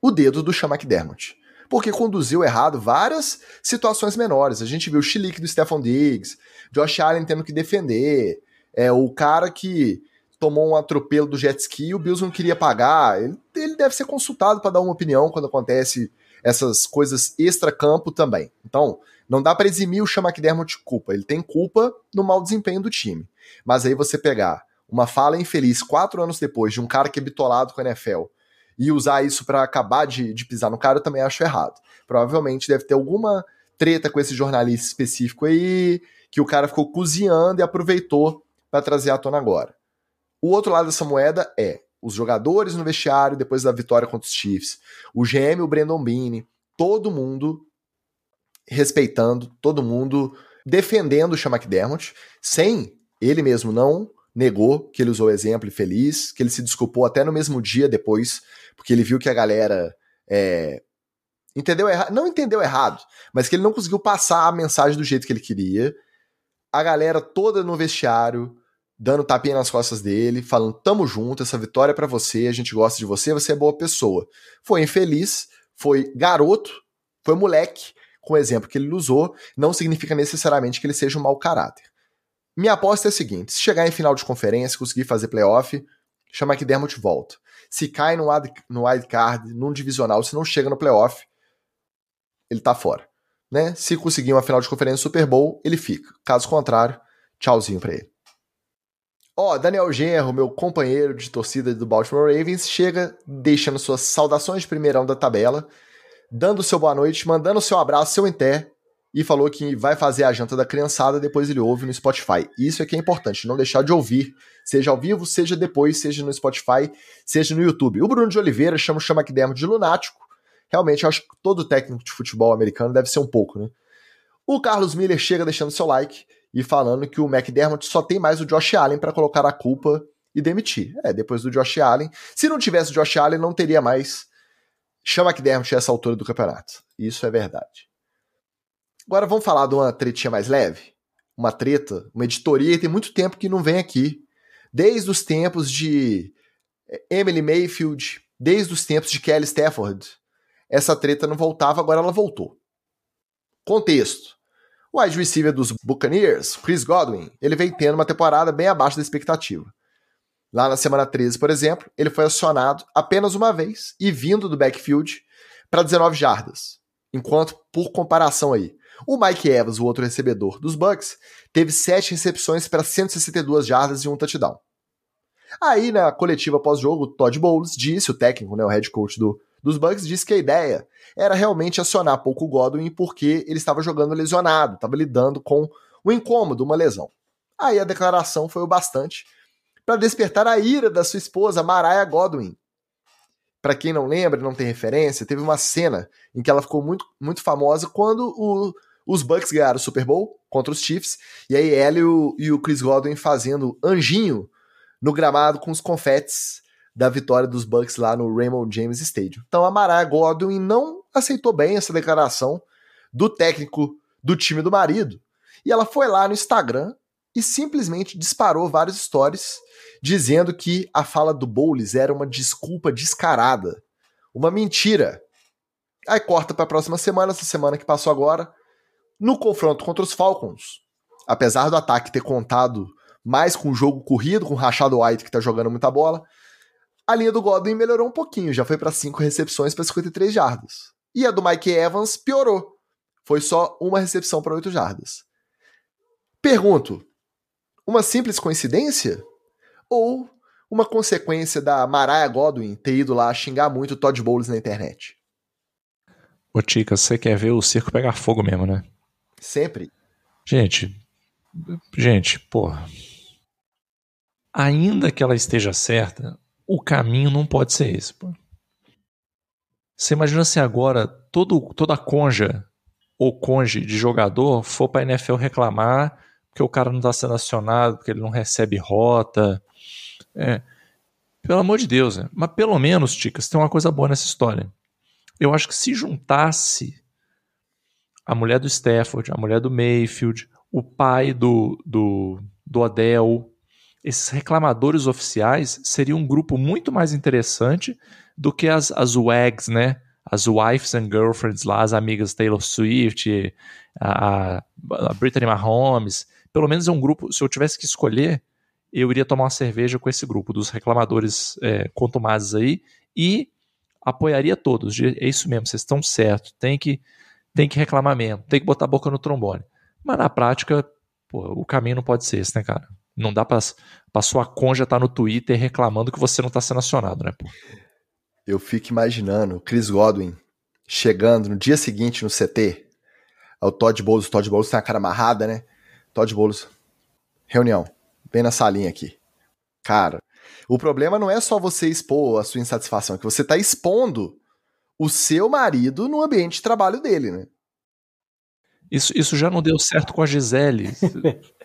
o dedo do Sean McDermott porque conduziu errado várias situações menores. A gente viu o chilique do Stephon Diggs, Josh Allen tendo que defender, é o cara que tomou um atropelo do jet ski e o Bills não queria pagar. Ele, ele deve ser consultado para dar uma opinião quando acontece essas coisas extra-campo também. Então, não dá para eximir o Sean McDermott de culpa. Ele tem culpa no mau desempenho do time. Mas aí você pegar uma fala infeliz quatro anos depois de um cara que é bitolado com a NFL e usar isso para acabar de, de pisar no cara, eu também acho errado. Provavelmente deve ter alguma treta com esse jornalista específico aí, que o cara ficou cozinhando e aproveitou para trazer à tona agora. O outro lado dessa moeda é os jogadores no vestiário depois da vitória contra os Chiefs, o GM, o Brandon Beane, todo mundo respeitando, todo mundo defendendo o Sean McDermott, sem ele mesmo não negou que ele usou o exemplo e feliz, que ele se desculpou até no mesmo dia depois porque ele viu que a galera é, entendeu errado, não entendeu errado, mas que ele não conseguiu passar a mensagem do jeito que ele queria. A galera toda no vestiário dando tapinha nas costas dele, falando: "Tamo junto, essa vitória é para você, a gente gosta de você, você é boa pessoa". Foi infeliz, foi garoto, foi moleque, com o exemplo que ele usou, não significa necessariamente que ele seja um mau caráter. Minha aposta é a seguinte: se chegar em final de conferência, conseguir fazer playoff, chama que Dermot volta. Se cai no, wild, no wild card, num divisional, se não chega no playoff, ele tá fora. Né? Se conseguir uma final de conferência Super Bowl, ele fica. Caso contrário, tchauzinho pra ele. Ó, oh, Daniel Genro, meu companheiro de torcida do Baltimore Ravens, chega deixando suas saudações de primeirão da tabela, dando seu boa noite, mandando seu abraço, seu enté e falou que vai fazer a janta da criançada, depois ele ouve no Spotify. Isso é que é importante, não deixar de ouvir, seja ao vivo, seja depois, seja no Spotify, seja no YouTube. O Bruno de Oliveira chama o Chama de lunático. Realmente, eu acho que todo técnico de futebol americano deve ser um pouco, né? O Carlos Miller chega deixando seu like e falando que o McDermott só tem mais o Josh Allen para colocar a culpa e demitir. É, depois do Josh Allen. Se não tivesse o Josh Allen, não teria mais chama McDermott a essa altura do campeonato. Isso é verdade. Agora vamos falar de uma tretinha mais leve? Uma treta, uma editoria tem muito tempo que não vem aqui. Desde os tempos de eh, Emily Mayfield, desde os tempos de Kelly Stafford. Essa treta não voltava, agora ela voltou. Contexto. O wide receiver dos Buccaneers, Chris Godwin, ele vem tendo uma temporada bem abaixo da expectativa. Lá na semana 13, por exemplo, ele foi acionado apenas uma vez e vindo do backfield para 19 jardas. Enquanto, por comparação aí, o Mike Evans, o outro recebedor dos Bucks, teve sete recepções para 162 jardas e um touchdown. Aí, na coletiva pós-jogo, Todd Bowles disse, o técnico, né, o head coach do, dos Bucks, disse que a ideia era realmente acionar pouco Godwin porque ele estava jogando lesionado, estava lidando com o incômodo, uma lesão. Aí a declaração foi o bastante para despertar a ira da sua esposa, Mariah Godwin. Para quem não lembra, não tem referência, teve uma cena em que ela ficou muito, muito famosa quando o, os Bucks ganharam o Super Bowl contra os Chiefs, e aí ela e o, e o Chris Godwin fazendo anjinho no gramado com os confetes da vitória dos Bucks lá no Raymond James Stadium. Então a Mariah Godwin não aceitou bem essa declaração do técnico do time do marido, e ela foi lá no Instagram e simplesmente disparou vários stories dizendo que a fala do Bowles era uma desculpa descarada, uma mentira. Aí corta para a próxima semana, essa semana que passou agora, no confronto contra os Falcons. Apesar do ataque ter contado mais com o jogo corrido, com o Rashad White que tá jogando muita bola, a linha do Godwin melhorou um pouquinho, já foi para 5 recepções para 53 jardas. E a do Mike Evans piorou. Foi só uma recepção para 8 jardas. Pergunto: uma simples coincidência? Ou uma consequência da Mariah Godwin ter ido lá xingar muito o Todd Bowles na internet? Ô, Tica, você quer ver o circo pegar fogo mesmo, né? Sempre. Gente, gente, porra. Ainda que ela esteja certa, o caminho não pode ser esse, pô. Você imagina se agora todo, toda conja ou conge de jogador for pra NFL reclamar porque o cara não está sendo acionado, porque ele não recebe rota. É, pelo amor de Deus, né? mas pelo menos, Ticas, tem uma coisa boa nessa história. Eu acho que se juntasse a mulher do Stafford, a mulher do Mayfield, o pai do, do, do Odell, esses reclamadores oficiais seriam um grupo muito mais interessante do que as, as WAGs, né? As wives and girlfriends lá, as amigas Taylor Swift, a, a Brittany Mahomes pelo menos é um grupo, se eu tivesse que escolher, eu iria tomar uma cerveja com esse grupo dos reclamadores é, contumazes aí e apoiaria todos. É isso mesmo, vocês estão certos, tem que, tem que reclamar mesmo, tem que botar a boca no trombone. Mas na prática, pô, o caminho não pode ser esse, né, cara? Não dá pra, pra sua conja estar tá no Twitter reclamando que você não tá sendo acionado, né, pô? Eu fico imaginando Chris Godwin chegando no dia seguinte no CT, ao Todd Bowles, o Todd Bowles tem a cara amarrada, né? Todd Bowles, reunião, vem na salinha aqui. Cara, o problema não é só você expor a sua insatisfação, é que você tá expondo o seu marido no ambiente de trabalho dele, né? Isso, isso já não deu certo com a Gisele.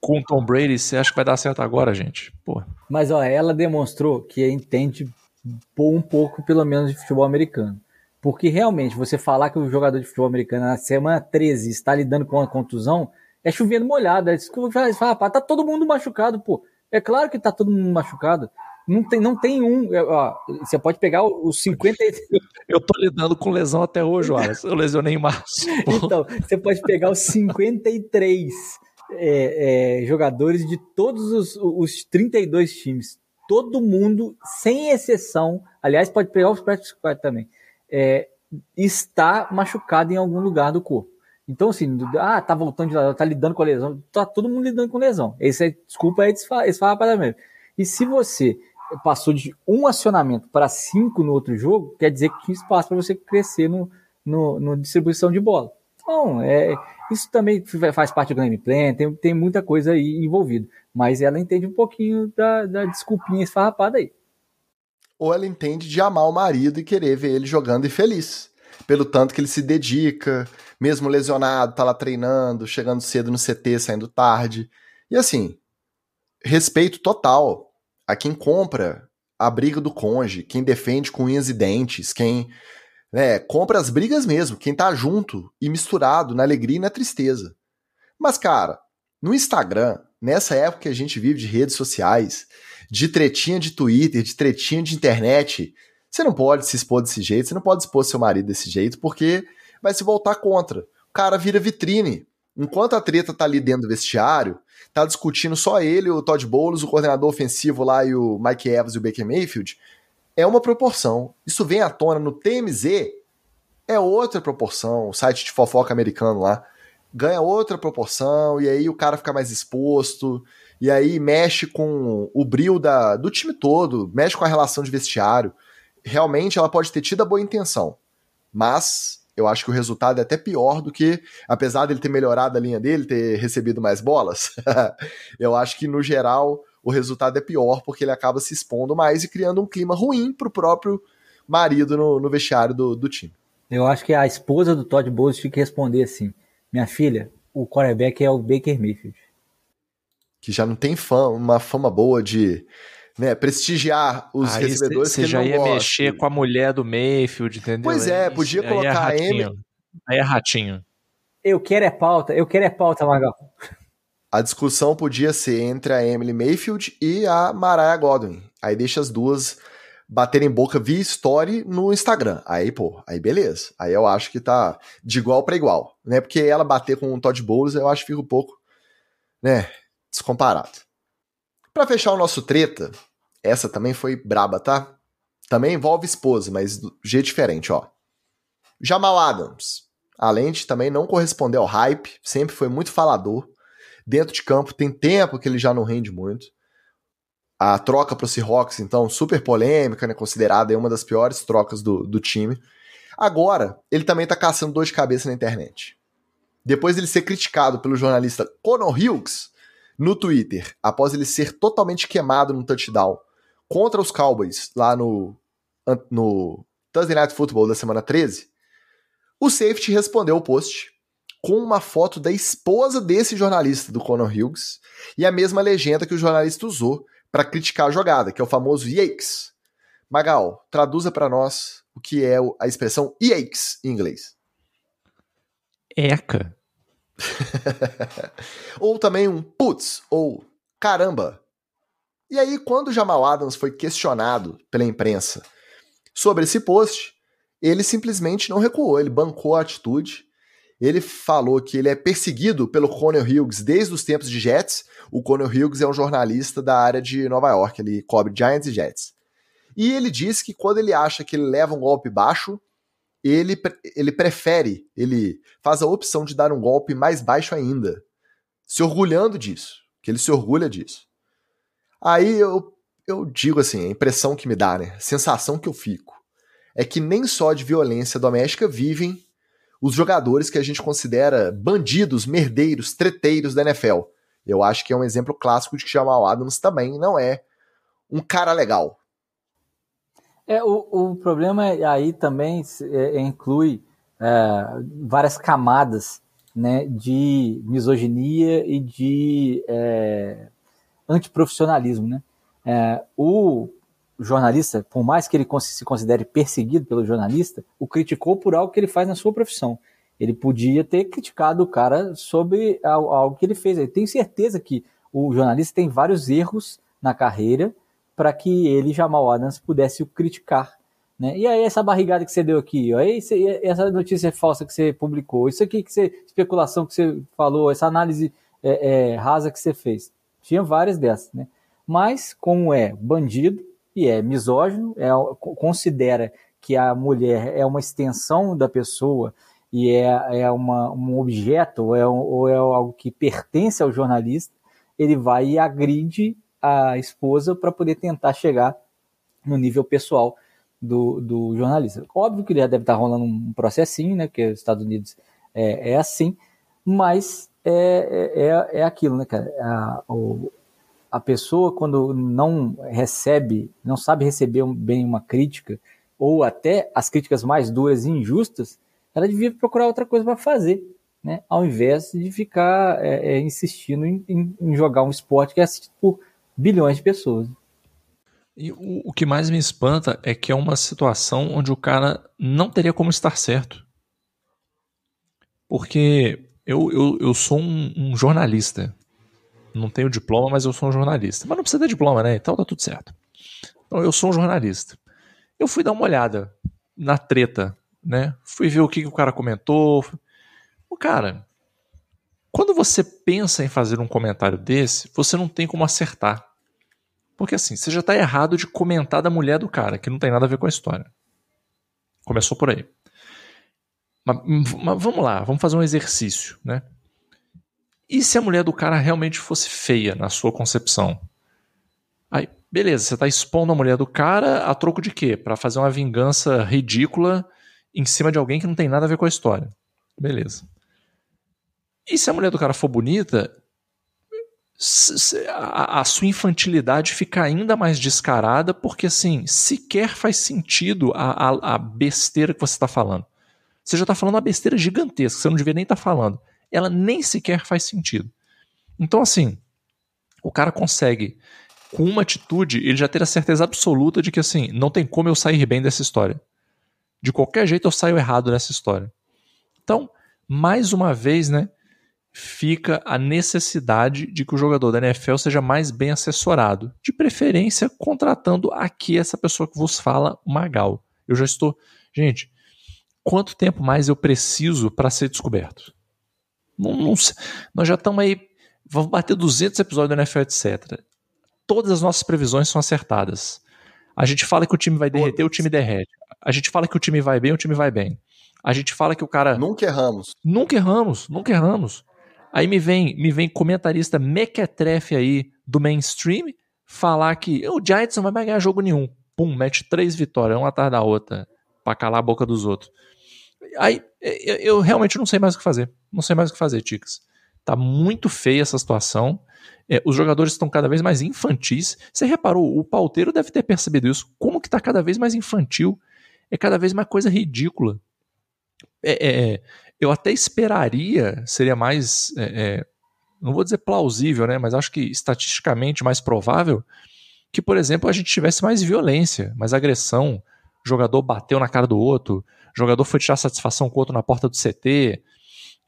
com o Tom Brady, você acha que vai dar certo agora, gente? Pô. Mas ó, ela demonstrou que entende um pouco, pelo menos, de futebol americano. Porque realmente, você falar que o jogador de futebol americano na semana 13 está lidando com uma contusão, é chovendo molhado. É fala, rapaz, tá todo mundo machucado, pô. É claro que tá todo mundo machucado. Não tem, não tem um. É, ó, você pode pegar os 50. Eu tô lidando com lesão até hoje, Wallace. Eu lesionei em março. Então, você pode pegar os 53 é, é, jogadores de todos os, os 32 times. Todo mundo, sem exceção. Aliás, pode pegar os practice squad também. É, está machucado em algum lugar do corpo. Então, assim, ah, tá voltando de lá, tá lidando com a lesão, tá todo mundo lidando com lesão. Esse é, desculpa, é mesmo. E se você passou de um acionamento para cinco no outro jogo, quer dizer que tinha espaço para você crescer no, no, no, distribuição de bola. Então, é, isso também faz parte do gameplay, tem, tem muita coisa aí envolvida. Mas ela entende um pouquinho da, da desculpinha esfarrapada aí. Ou ela entende de amar o marido e querer ver ele jogando e feliz pelo tanto que ele se dedica, mesmo lesionado, tá lá treinando, chegando cedo no CT, saindo tarde. E assim, respeito total a quem compra a briga do conge, quem defende com unhas e dentes, quem né, compra as brigas mesmo, quem tá junto e misturado na alegria e na tristeza. Mas, cara, no Instagram, nessa época que a gente vive de redes sociais, de tretinha de Twitter, de tretinha de internet, você não pode se expor desse jeito, você não pode expor seu marido desse jeito, porque vai se voltar contra. O cara vira vitrine. Enquanto a treta tá ali dentro do vestiário, tá discutindo só ele, o Todd Bowles, o coordenador ofensivo lá e o Mike Evans e o Baker Mayfield, é uma proporção. Isso vem à tona no TMZ, é outra proporção. O site de fofoca americano lá ganha outra proporção, e aí o cara fica mais exposto, e aí mexe com o brilho da, do time todo, mexe com a relação de vestiário. Realmente ela pode ter tido a boa intenção, mas eu acho que o resultado é até pior do que, apesar dele ter melhorado a linha dele, ter recebido mais bolas, eu acho que no geral o resultado é pior porque ele acaba se expondo mais e criando um clima ruim pro próprio marido no, no vestiário do, do time. Eu acho que a esposa do Todd Bowles tinha que responder assim: Minha filha, o quarterback é o Baker Mayfield. Que já não tem fama, uma fama boa de né, prestigiar os Aí recebedores cê, cê que já ia gosta. mexer com a mulher do Mayfield, entendeu? Pois é, podia Aí é colocar a Emily. Aí é ratinho. Eu quero é pauta, eu quero é pauta, Magal. A discussão podia ser entre a Emily Mayfield e a Mariah Godwin. Aí deixa as duas baterem boca via story no Instagram. Aí, pô, aí beleza. Aí eu acho que tá de igual para igual, né? Porque ela bater com o Todd Bowles, eu acho que fica um pouco, né, descomparado. Para fechar o nosso treta, essa também foi braba, tá? Também envolve esposa, mas do jeito diferente, ó. Jamal Adams. Além de também não corresponder ao hype, sempre foi muito falador. Dentro de campo tem tempo que ele já não rende muito. A troca para o Seahawks, então, super polêmica, né? Considerada uma das piores trocas do, do time. Agora, ele também tá caçando dor de cabeça na internet. Depois dele ser criticado pelo jornalista Conor Hughes, no Twitter, após ele ser totalmente queimado no touchdown contra os Cowboys lá no, no Thursday Night Football da semana 13, o safety respondeu o post com uma foto da esposa desse jornalista, do Conor Hughes, e a mesma legenda que o jornalista usou para criticar a jogada, que é o famoso Yakes. Magal, traduza para nós o que é a expressão Yakes em inglês. Eca. ou também um putz, ou caramba. E aí, quando Jamal Adams foi questionado pela imprensa sobre esse post, ele simplesmente não recuou, ele bancou a atitude. Ele falou que ele é perseguido pelo Conor Hughes desde os tempos de Jets. O Conor Hughes é um jornalista da área de Nova York, ele cobre Giants e Jets. E ele disse que quando ele acha que ele leva um golpe baixo, ele, ele prefere, ele faz a opção de dar um golpe mais baixo ainda, se orgulhando disso, que ele se orgulha disso. Aí eu, eu digo assim, a impressão que me dá, né, a sensação que eu fico, é que nem só de violência doméstica vivem os jogadores que a gente considera bandidos, merdeiros, treteiros da NFL. Eu acho que é um exemplo clássico de que Jamal Adams também não é um cara legal. É, o, o problema é, aí também é, é, inclui é, várias camadas né, de misoginia e de é, antiprofissionalismo. Né? É, o jornalista, por mais que ele se considere perseguido pelo jornalista, o criticou por algo que ele faz na sua profissão. Ele podia ter criticado o cara sobre algo que ele fez. Eu tenho certeza que o jornalista tem vários erros na carreira para que ele, Jamal Adams, pudesse o criticar. Né? E aí, essa barrigada que você deu aqui, ó, essa notícia falsa que você publicou, isso aqui que você, especulação que você falou, essa análise é, é, rasa que você fez. Tinha várias dessas, né? Mas, como é bandido e é misógino, é, considera que a mulher é uma extensão da pessoa e é, é uma, um objeto ou é, ou é algo que pertence ao jornalista, ele vai e agride a esposa para poder tentar chegar no nível pessoal do, do jornalista. Óbvio que já deve estar tá rolando um processinho, né? Porque os Estados Unidos é, é assim, mas é, é, é aquilo, né, cara? A, o, a pessoa, quando não recebe, não sabe receber bem uma crítica, ou até as críticas mais duras e injustas, ela devia procurar outra coisa para fazer, né? Ao invés de ficar é, é, insistindo em, em, em, jogar um esporte que é assistido por bilhões de pessoas. E o, o, que mais me espanta é que é uma situação onde o cara não teria como estar certo. Porque eu, eu, eu sou um, um jornalista. Não tenho diploma, mas eu sou um jornalista. Mas não precisa ter diploma, né? Então tá tudo certo. Então eu sou um jornalista. Eu fui dar uma olhada na treta, né? Fui ver o que, que o cara comentou. O cara, quando você pensa em fazer um comentário desse, você não tem como acertar. Porque assim, você já está errado de comentar da mulher do cara, que não tem nada a ver com a história. Começou por aí. Mas, mas vamos lá, vamos fazer um exercício, né? E se a mulher do cara realmente fosse feia na sua concepção? Aí, beleza, você tá expondo a mulher do cara a troco de quê? Para fazer uma vingança ridícula em cima de alguém que não tem nada a ver com a história. Beleza. E se a mulher do cara for bonita, a, sua infantilidade fica ainda mais descarada, porque assim, sequer faz sentido a, a, a besteira que você está falando. Você já está falando uma besteira gigantesca, você não devia nem estar tá falando. Ela nem sequer faz sentido. Então, assim, o cara consegue, com uma atitude, ele já ter a certeza absoluta de que, assim, não tem como eu sair bem dessa história. De qualquer jeito eu saio errado nessa história. Então, mais uma vez, né, fica a necessidade de que o jogador da NFL seja mais bem assessorado, de preferência contratando aqui essa pessoa que vos fala, Magal. Eu já estou, gente, quanto tempo mais eu preciso para ser descoberto? Não, não, nós já estamos aí, vamos bater 200 episódios do NFL, etc. Todas as nossas previsões são acertadas. A gente fala que o time vai derreter, o time derrete. A gente fala que o time vai bem, o time vai bem. A gente fala que o cara. Nunca erramos. Nunca erramos, nunca erramos. Aí me vem, me vem comentarista mequetrefe aí do mainstream falar que o Giants não vai ganhar jogo nenhum. Pum, mete três vitórias, uma atrás da outra, pra calar a boca dos outros. Aí eu, eu realmente não sei mais o que fazer. Não sei mais o que fazer, Ticas. Tá muito feia essa situação. É, os jogadores estão cada vez mais infantis. Você reparou, o pauteiro deve ter percebido isso. Como que tá cada vez mais infantil? É cada vez mais coisa ridícula. É, é, eu até esperaria, seria mais, é, é, não vou dizer plausível, né, mas acho que estatisticamente mais provável que, por exemplo, a gente tivesse mais violência, mais agressão, jogador bateu na cara do outro, jogador foi tirar satisfação com o outro na porta do CT.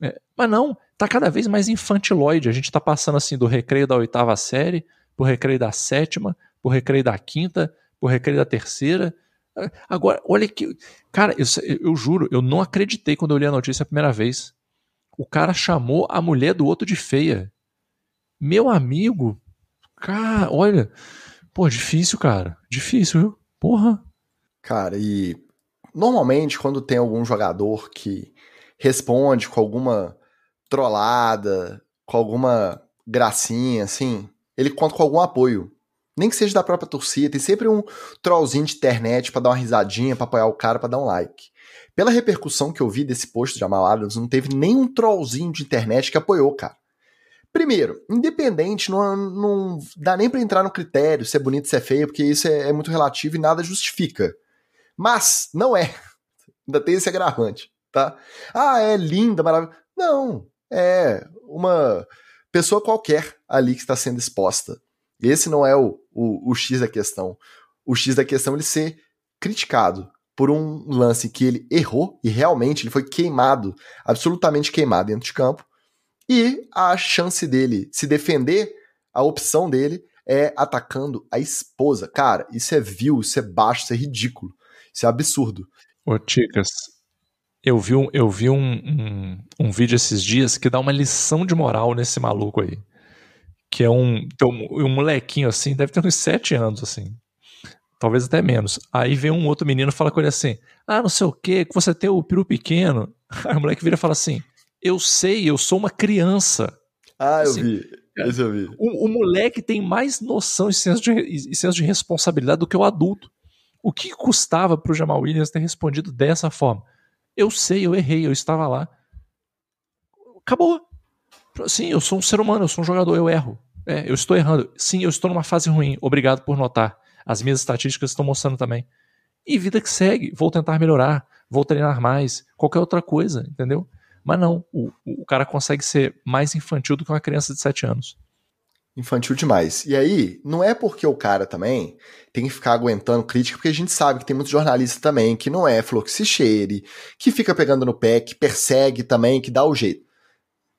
É, mas não, tá cada vez mais infantiloide. A gente tá passando assim do recreio da oitava série, pro recreio da sétima, pro recreio da quinta, pro recreio da terceira. Agora, olha que. Cara, eu, eu juro, eu não acreditei quando eu li a notícia a primeira vez. O cara chamou a mulher do outro de feia. Meu amigo. Cara, olha. Pô, difícil, cara. Difícil, viu? Porra. Cara, e normalmente quando tem algum jogador que responde com alguma trollada, com alguma gracinha, assim, ele conta com algum apoio. Nem que seja da própria torcida, tem sempre um trollzinho de internet para dar uma risadinha, para apoiar o cara, para dar um like. Pela repercussão que eu vi desse post de Jamal Adams, não teve nenhum trollzinho de internet que apoiou, cara. Primeiro, independente, não, não dá nem para entrar no critério se é bonito, se é feio, porque isso é, é muito relativo e nada justifica. Mas não é. Ainda tem esse agravante, tá? Ah, é linda, maravilhosa. Não, é uma pessoa qualquer ali que está sendo exposta. Esse não é o, o, o X da questão. O X da questão é ele ser criticado por um lance que ele errou e realmente ele foi queimado, absolutamente queimado dentro de campo. E a chance dele se defender, a opção dele é atacando a esposa. Cara, isso é vil, isso é baixo, isso é ridículo, isso é absurdo. Ô, Ticas, eu vi, um, eu vi um, um, um vídeo esses dias que dá uma lição de moral nesse maluco aí que é um, um, um molequinho assim, deve ter uns sete anos, assim. Talvez até menos. Aí vem um outro menino e fala com ele assim: Ah, não sei o que, que você tem o peru pequeno. Aí o moleque vira e fala assim: Eu sei, eu sou uma criança. Ah, assim, eu vi. Esse eu vi. O, o, moleque tem mais noção e senso, de, e senso de responsabilidade do que o adulto. O que custava pro Jamal Williams ter respondido dessa forma? Eu sei, eu errei, eu estava lá. Acabou. Sim, eu sou um ser humano, eu sou um jogador, eu erro. É, eu estou errando. Sim, eu estou numa fase ruim. Obrigado por notar. As minhas estatísticas estão mostrando também. E vida que segue. Vou tentar melhorar. Vou treinar mais. Qualquer outra coisa, entendeu? Mas não. O, o cara consegue ser mais infantil do que uma criança de 7 anos. Infantil demais. E aí, não é porque o cara também tem que ficar aguentando crítica, porque a gente sabe que tem muitos jornalistas também que não é flor que fica pegando no pé, que persegue também, que dá o jeito.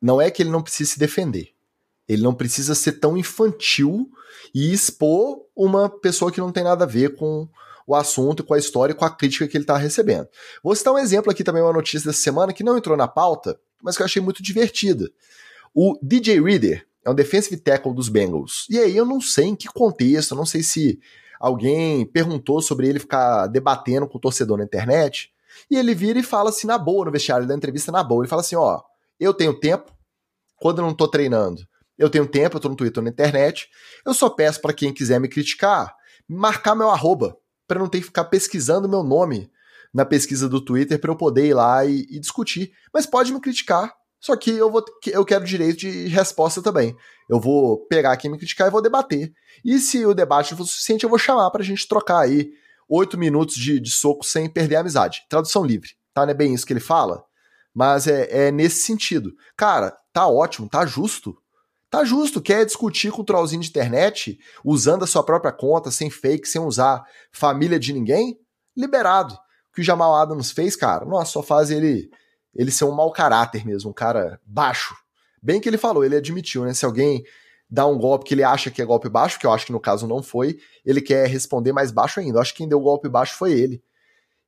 Não é que ele não precisa se defender. Ele não precisa ser tão infantil e expor uma pessoa que não tem nada a ver com o assunto, com a história e com a crítica que ele está recebendo. Vou citar um exemplo aqui também, uma notícia dessa semana que não entrou na pauta, mas que eu achei muito divertida. O DJ Reader é um defensive tackle dos Bengals. E aí eu não sei em que contexto, não sei se alguém perguntou sobre ele ficar debatendo com o torcedor na internet, e ele vira e fala assim na boa no vestiário da entrevista na boa, ele fala assim, ó, eu tenho tempo, quando eu não tô treinando, eu tenho tempo, eu tô no Twitter, na internet, eu só peço para quem quiser me criticar, marcar meu arroba, para não ter que ficar pesquisando meu nome na pesquisa do Twitter para eu poder ir lá e, e, discutir. Mas pode me criticar, só que eu, vou, eu quero direito de resposta também. Eu vou pegar quem me criticar e vou debater. E se o debate for suficiente, eu vou chamar pra gente trocar aí oito minutos de, de soco sem perder a amizade. Tradução livre, tá? Não é bem isso que ele fala? Mas é, é nesse sentido. Cara, tá ótimo, tá justo. Tá justo, quer discutir com o trollzinho de internet, usando a sua própria conta, sem fake, sem usar família de ninguém? Liberado. O que o Jamal Adams fez, cara, nossa, só faz ele ele ser um mau caráter mesmo, um cara baixo. Bem que ele falou, ele admitiu, né? Se alguém dá um golpe que ele acha que é golpe baixo, que eu acho que no caso não foi, ele quer responder mais baixo ainda. Eu acho que quem deu o golpe baixo foi ele.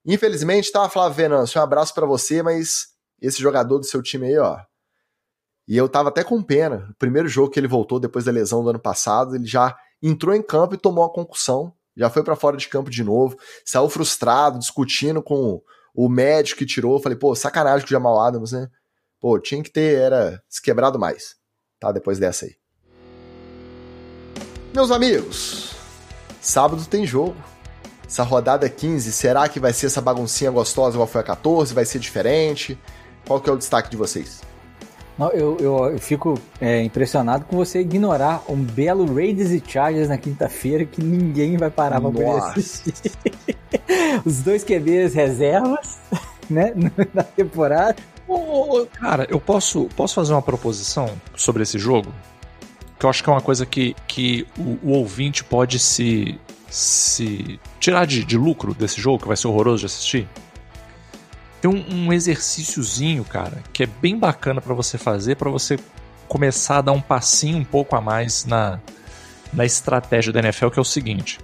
Infelizmente, tá, Flávio Venâncio, um abraço para você, mas esse jogador do seu time aí, ó. E eu tava até com pena. O primeiro jogo que ele voltou depois da lesão do ano passado, ele já entrou em campo e tomou uma concussão. Já foi para fora de campo de novo, saiu frustrado, discutindo com o médico que tirou. Falei, pô, sacanagem com o Jamal Adams, né? Pô, tinha que ter, era se quebrado mais. Tá, depois dessa aí. Meus amigos, sábado tem jogo. Essa rodada 15, será que vai ser essa baguncinha gostosa igual foi a 14? Vai ser diferente? Qual que é o destaque de vocês? Não, eu, eu, eu, fico é, impressionado com você ignorar um belo Raiders e Chargers na quinta-feira que ninguém vai parar pra poder assistir. Os dois QBs reservas, né, na temporada. Oh, cara, eu posso, posso fazer uma proposição sobre esse jogo? que eu acho que é uma coisa que, que o, o ouvinte pode se, se tirar de, de, lucro desse jogo, que vai ser horroroso de assistir. Tem um, um exercíciozinho, cara, que é bem bacana para você fazer, para você começar a dar um passinho um pouco a mais na, na estratégia da NFL, que é o seguinte.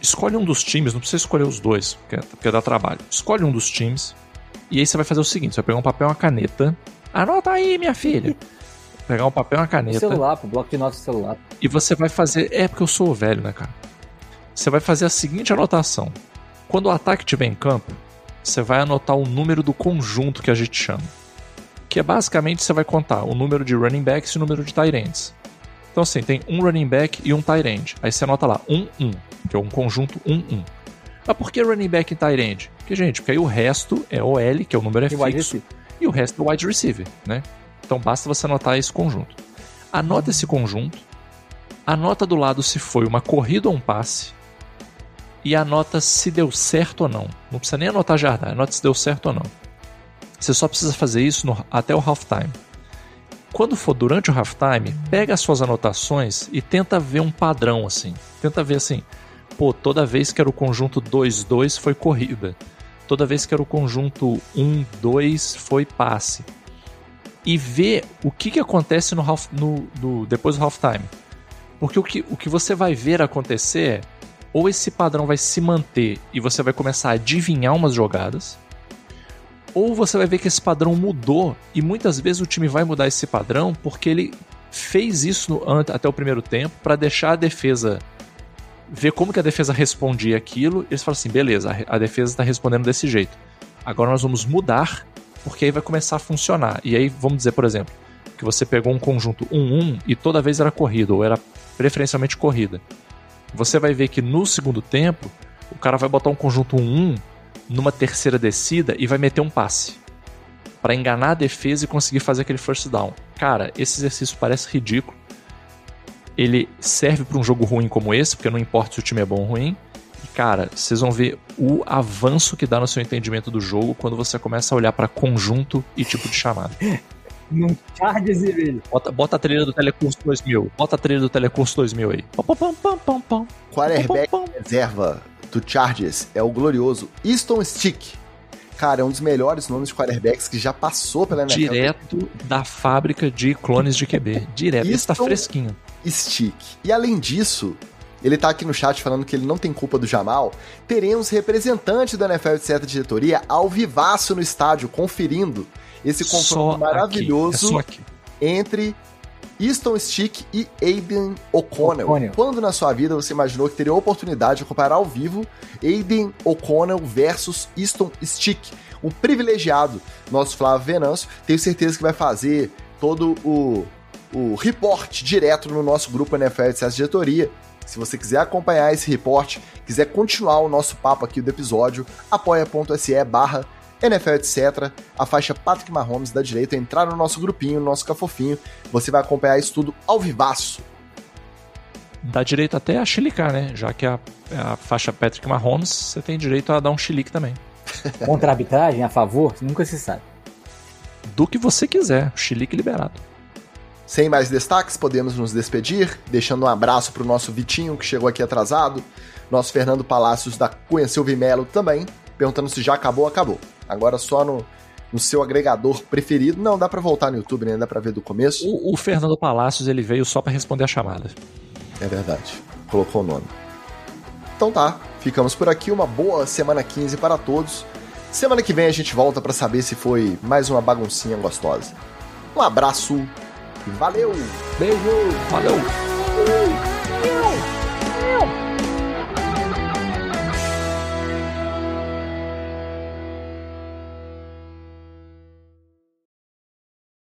Escolhe um dos times, não precisa escolher os dois, porque, porque dá trabalho. Escolhe um dos times, e aí você vai fazer o seguinte: você vai pegar um papel e uma caneta. Anota aí, minha filha pegar um papel e uma caneta. O celular, pro bloco de notas do celular. E você vai fazer. É porque eu sou velho, né, cara? Você vai fazer a seguinte anotação. Quando o ataque estiver em campo, você vai anotar o número do conjunto que a gente chama. Que é basicamente você vai contar o número de running backs e o número de tight ends. Então assim, tem um running back e um tight end. Aí você anota lá, 1, um, 1, um, que é um conjunto 1, um, 1. Um. Mas por que running back e tight end? Porque, gente, porque aí o resto é OL, que é o número é e fixo, e o resto é wide receiver, né? Então basta você anotar esse conjunto. Anota esse conjunto, anota do lado se foi uma corrida ou um passe, e anota se deu certo ou não. Não precisa nem anotar jardim, anota se deu certo ou não. Você só precisa fazer isso no, até o halftime. Quando for durante o halftime, pega as suas anotações e tenta ver um padrão assim. Tenta ver assim, pô, toda vez que era o conjunto 2-2 foi corrida. Toda vez que era o conjunto 1-2 foi passe e ver o que, que acontece no, half, no, no depois do halftime. Porque o que, o que você vai ver acontecer é ou esse padrão vai se manter e você vai começar a adivinhar umas jogadas, ou você vai ver que esse padrão mudou e muitas vezes o time vai mudar esse padrão porque ele fez isso no, até o primeiro tempo para deixar a defesa ver como que a defesa respondia aquilo. E eles falam assim, beleza, a, defesa está respondendo desse jeito. Agora nós vamos mudar porque aí vai começar a funcionar. E aí, vamos dizer, por exemplo, que você pegou um conjunto 1-1 e toda vez era corrida, ou era preferencialmente corrida. Você vai ver que no segundo tempo, o cara vai botar um conjunto 1-1 numa terceira descida e vai meter um passe para enganar a defesa e conseguir fazer aquele first down. Cara, esse exercício parece ridículo. Ele serve para um jogo ruim como esse, porque não importa se o time é bom ou ruim, cara, vocês vão ver o avanço que dá no seu entendimento do jogo quando você começa a olhar para conjunto e tipo de chamada. Num Chargers e velho. Bota, bota a trilha do Telecurso 2000. Bota a trilha do Telecurso 2000 aí. Pam, pam, pam, pam, pam. Quarterback reserva do Chargers é o glorioso Easton Stick. Cara, é um dos melhores nomes de quarterbacks que já passou pela NFL. Direto da fábrica de clones de QB. Direto. Easton Esse tá fresquinho. Stick. E além disso, ele tá aqui no chat falando que ele não tem culpa do Jamal. Teremos representante da NFL de certa diretoria ao vivaço no estádio, conferindo esse confronto Só maravilhoso aqui. É entre Easton Stick e Aiden O'Connell. Quando na sua vida você imaginou que teria a oportunidade de acompanhar ao vivo Aiden O'Connell versus Easton Stick? Um privilegiado, nosso Flávio Venâncio. Tenho certeza que vai fazer todo o, o reporte direto no nosso grupo NFL de Acesso Diretoria. Se você quiser acompanhar esse reporte, quiser continuar o nosso papo aqui do episódio, apoia.se barra NFL, etc. A faixa Patrick Mahomes da direita, entrar no nosso grupinho, no nosso cafofinho. Você vai acompanhar isso tudo ao vivaço. Dá direito até a chilicar, né? Já que a, a faixa Patrick Mahomes, você tem direito a dar um chilique também. Contra a arbitragem, a favor, nunca se sabe. Do que você quiser, chilique liberado. Sem mais destaques, podemos nos despedir, deixando um abraço para o nosso Vitinho, que chegou aqui atrasado, nosso Fernando Palácios da Cunha Silva e Melo também, perguntando se já acabou, acabou. Agora só no, no seu agregador preferido. Não, dá para voltar no YouTube, né? Dá para ver do começo. O, o Fernando Palácios, ele veio só para responder a chamada. É verdade. Colocou o nome. Então tá, ficamos por aqui. Uma boa semana 15 para todos. Semana que vem a gente volta para saber se foi mais uma baguncinha gostosa. Um abraço. Valeu! Beijo! Valeu! Valeu.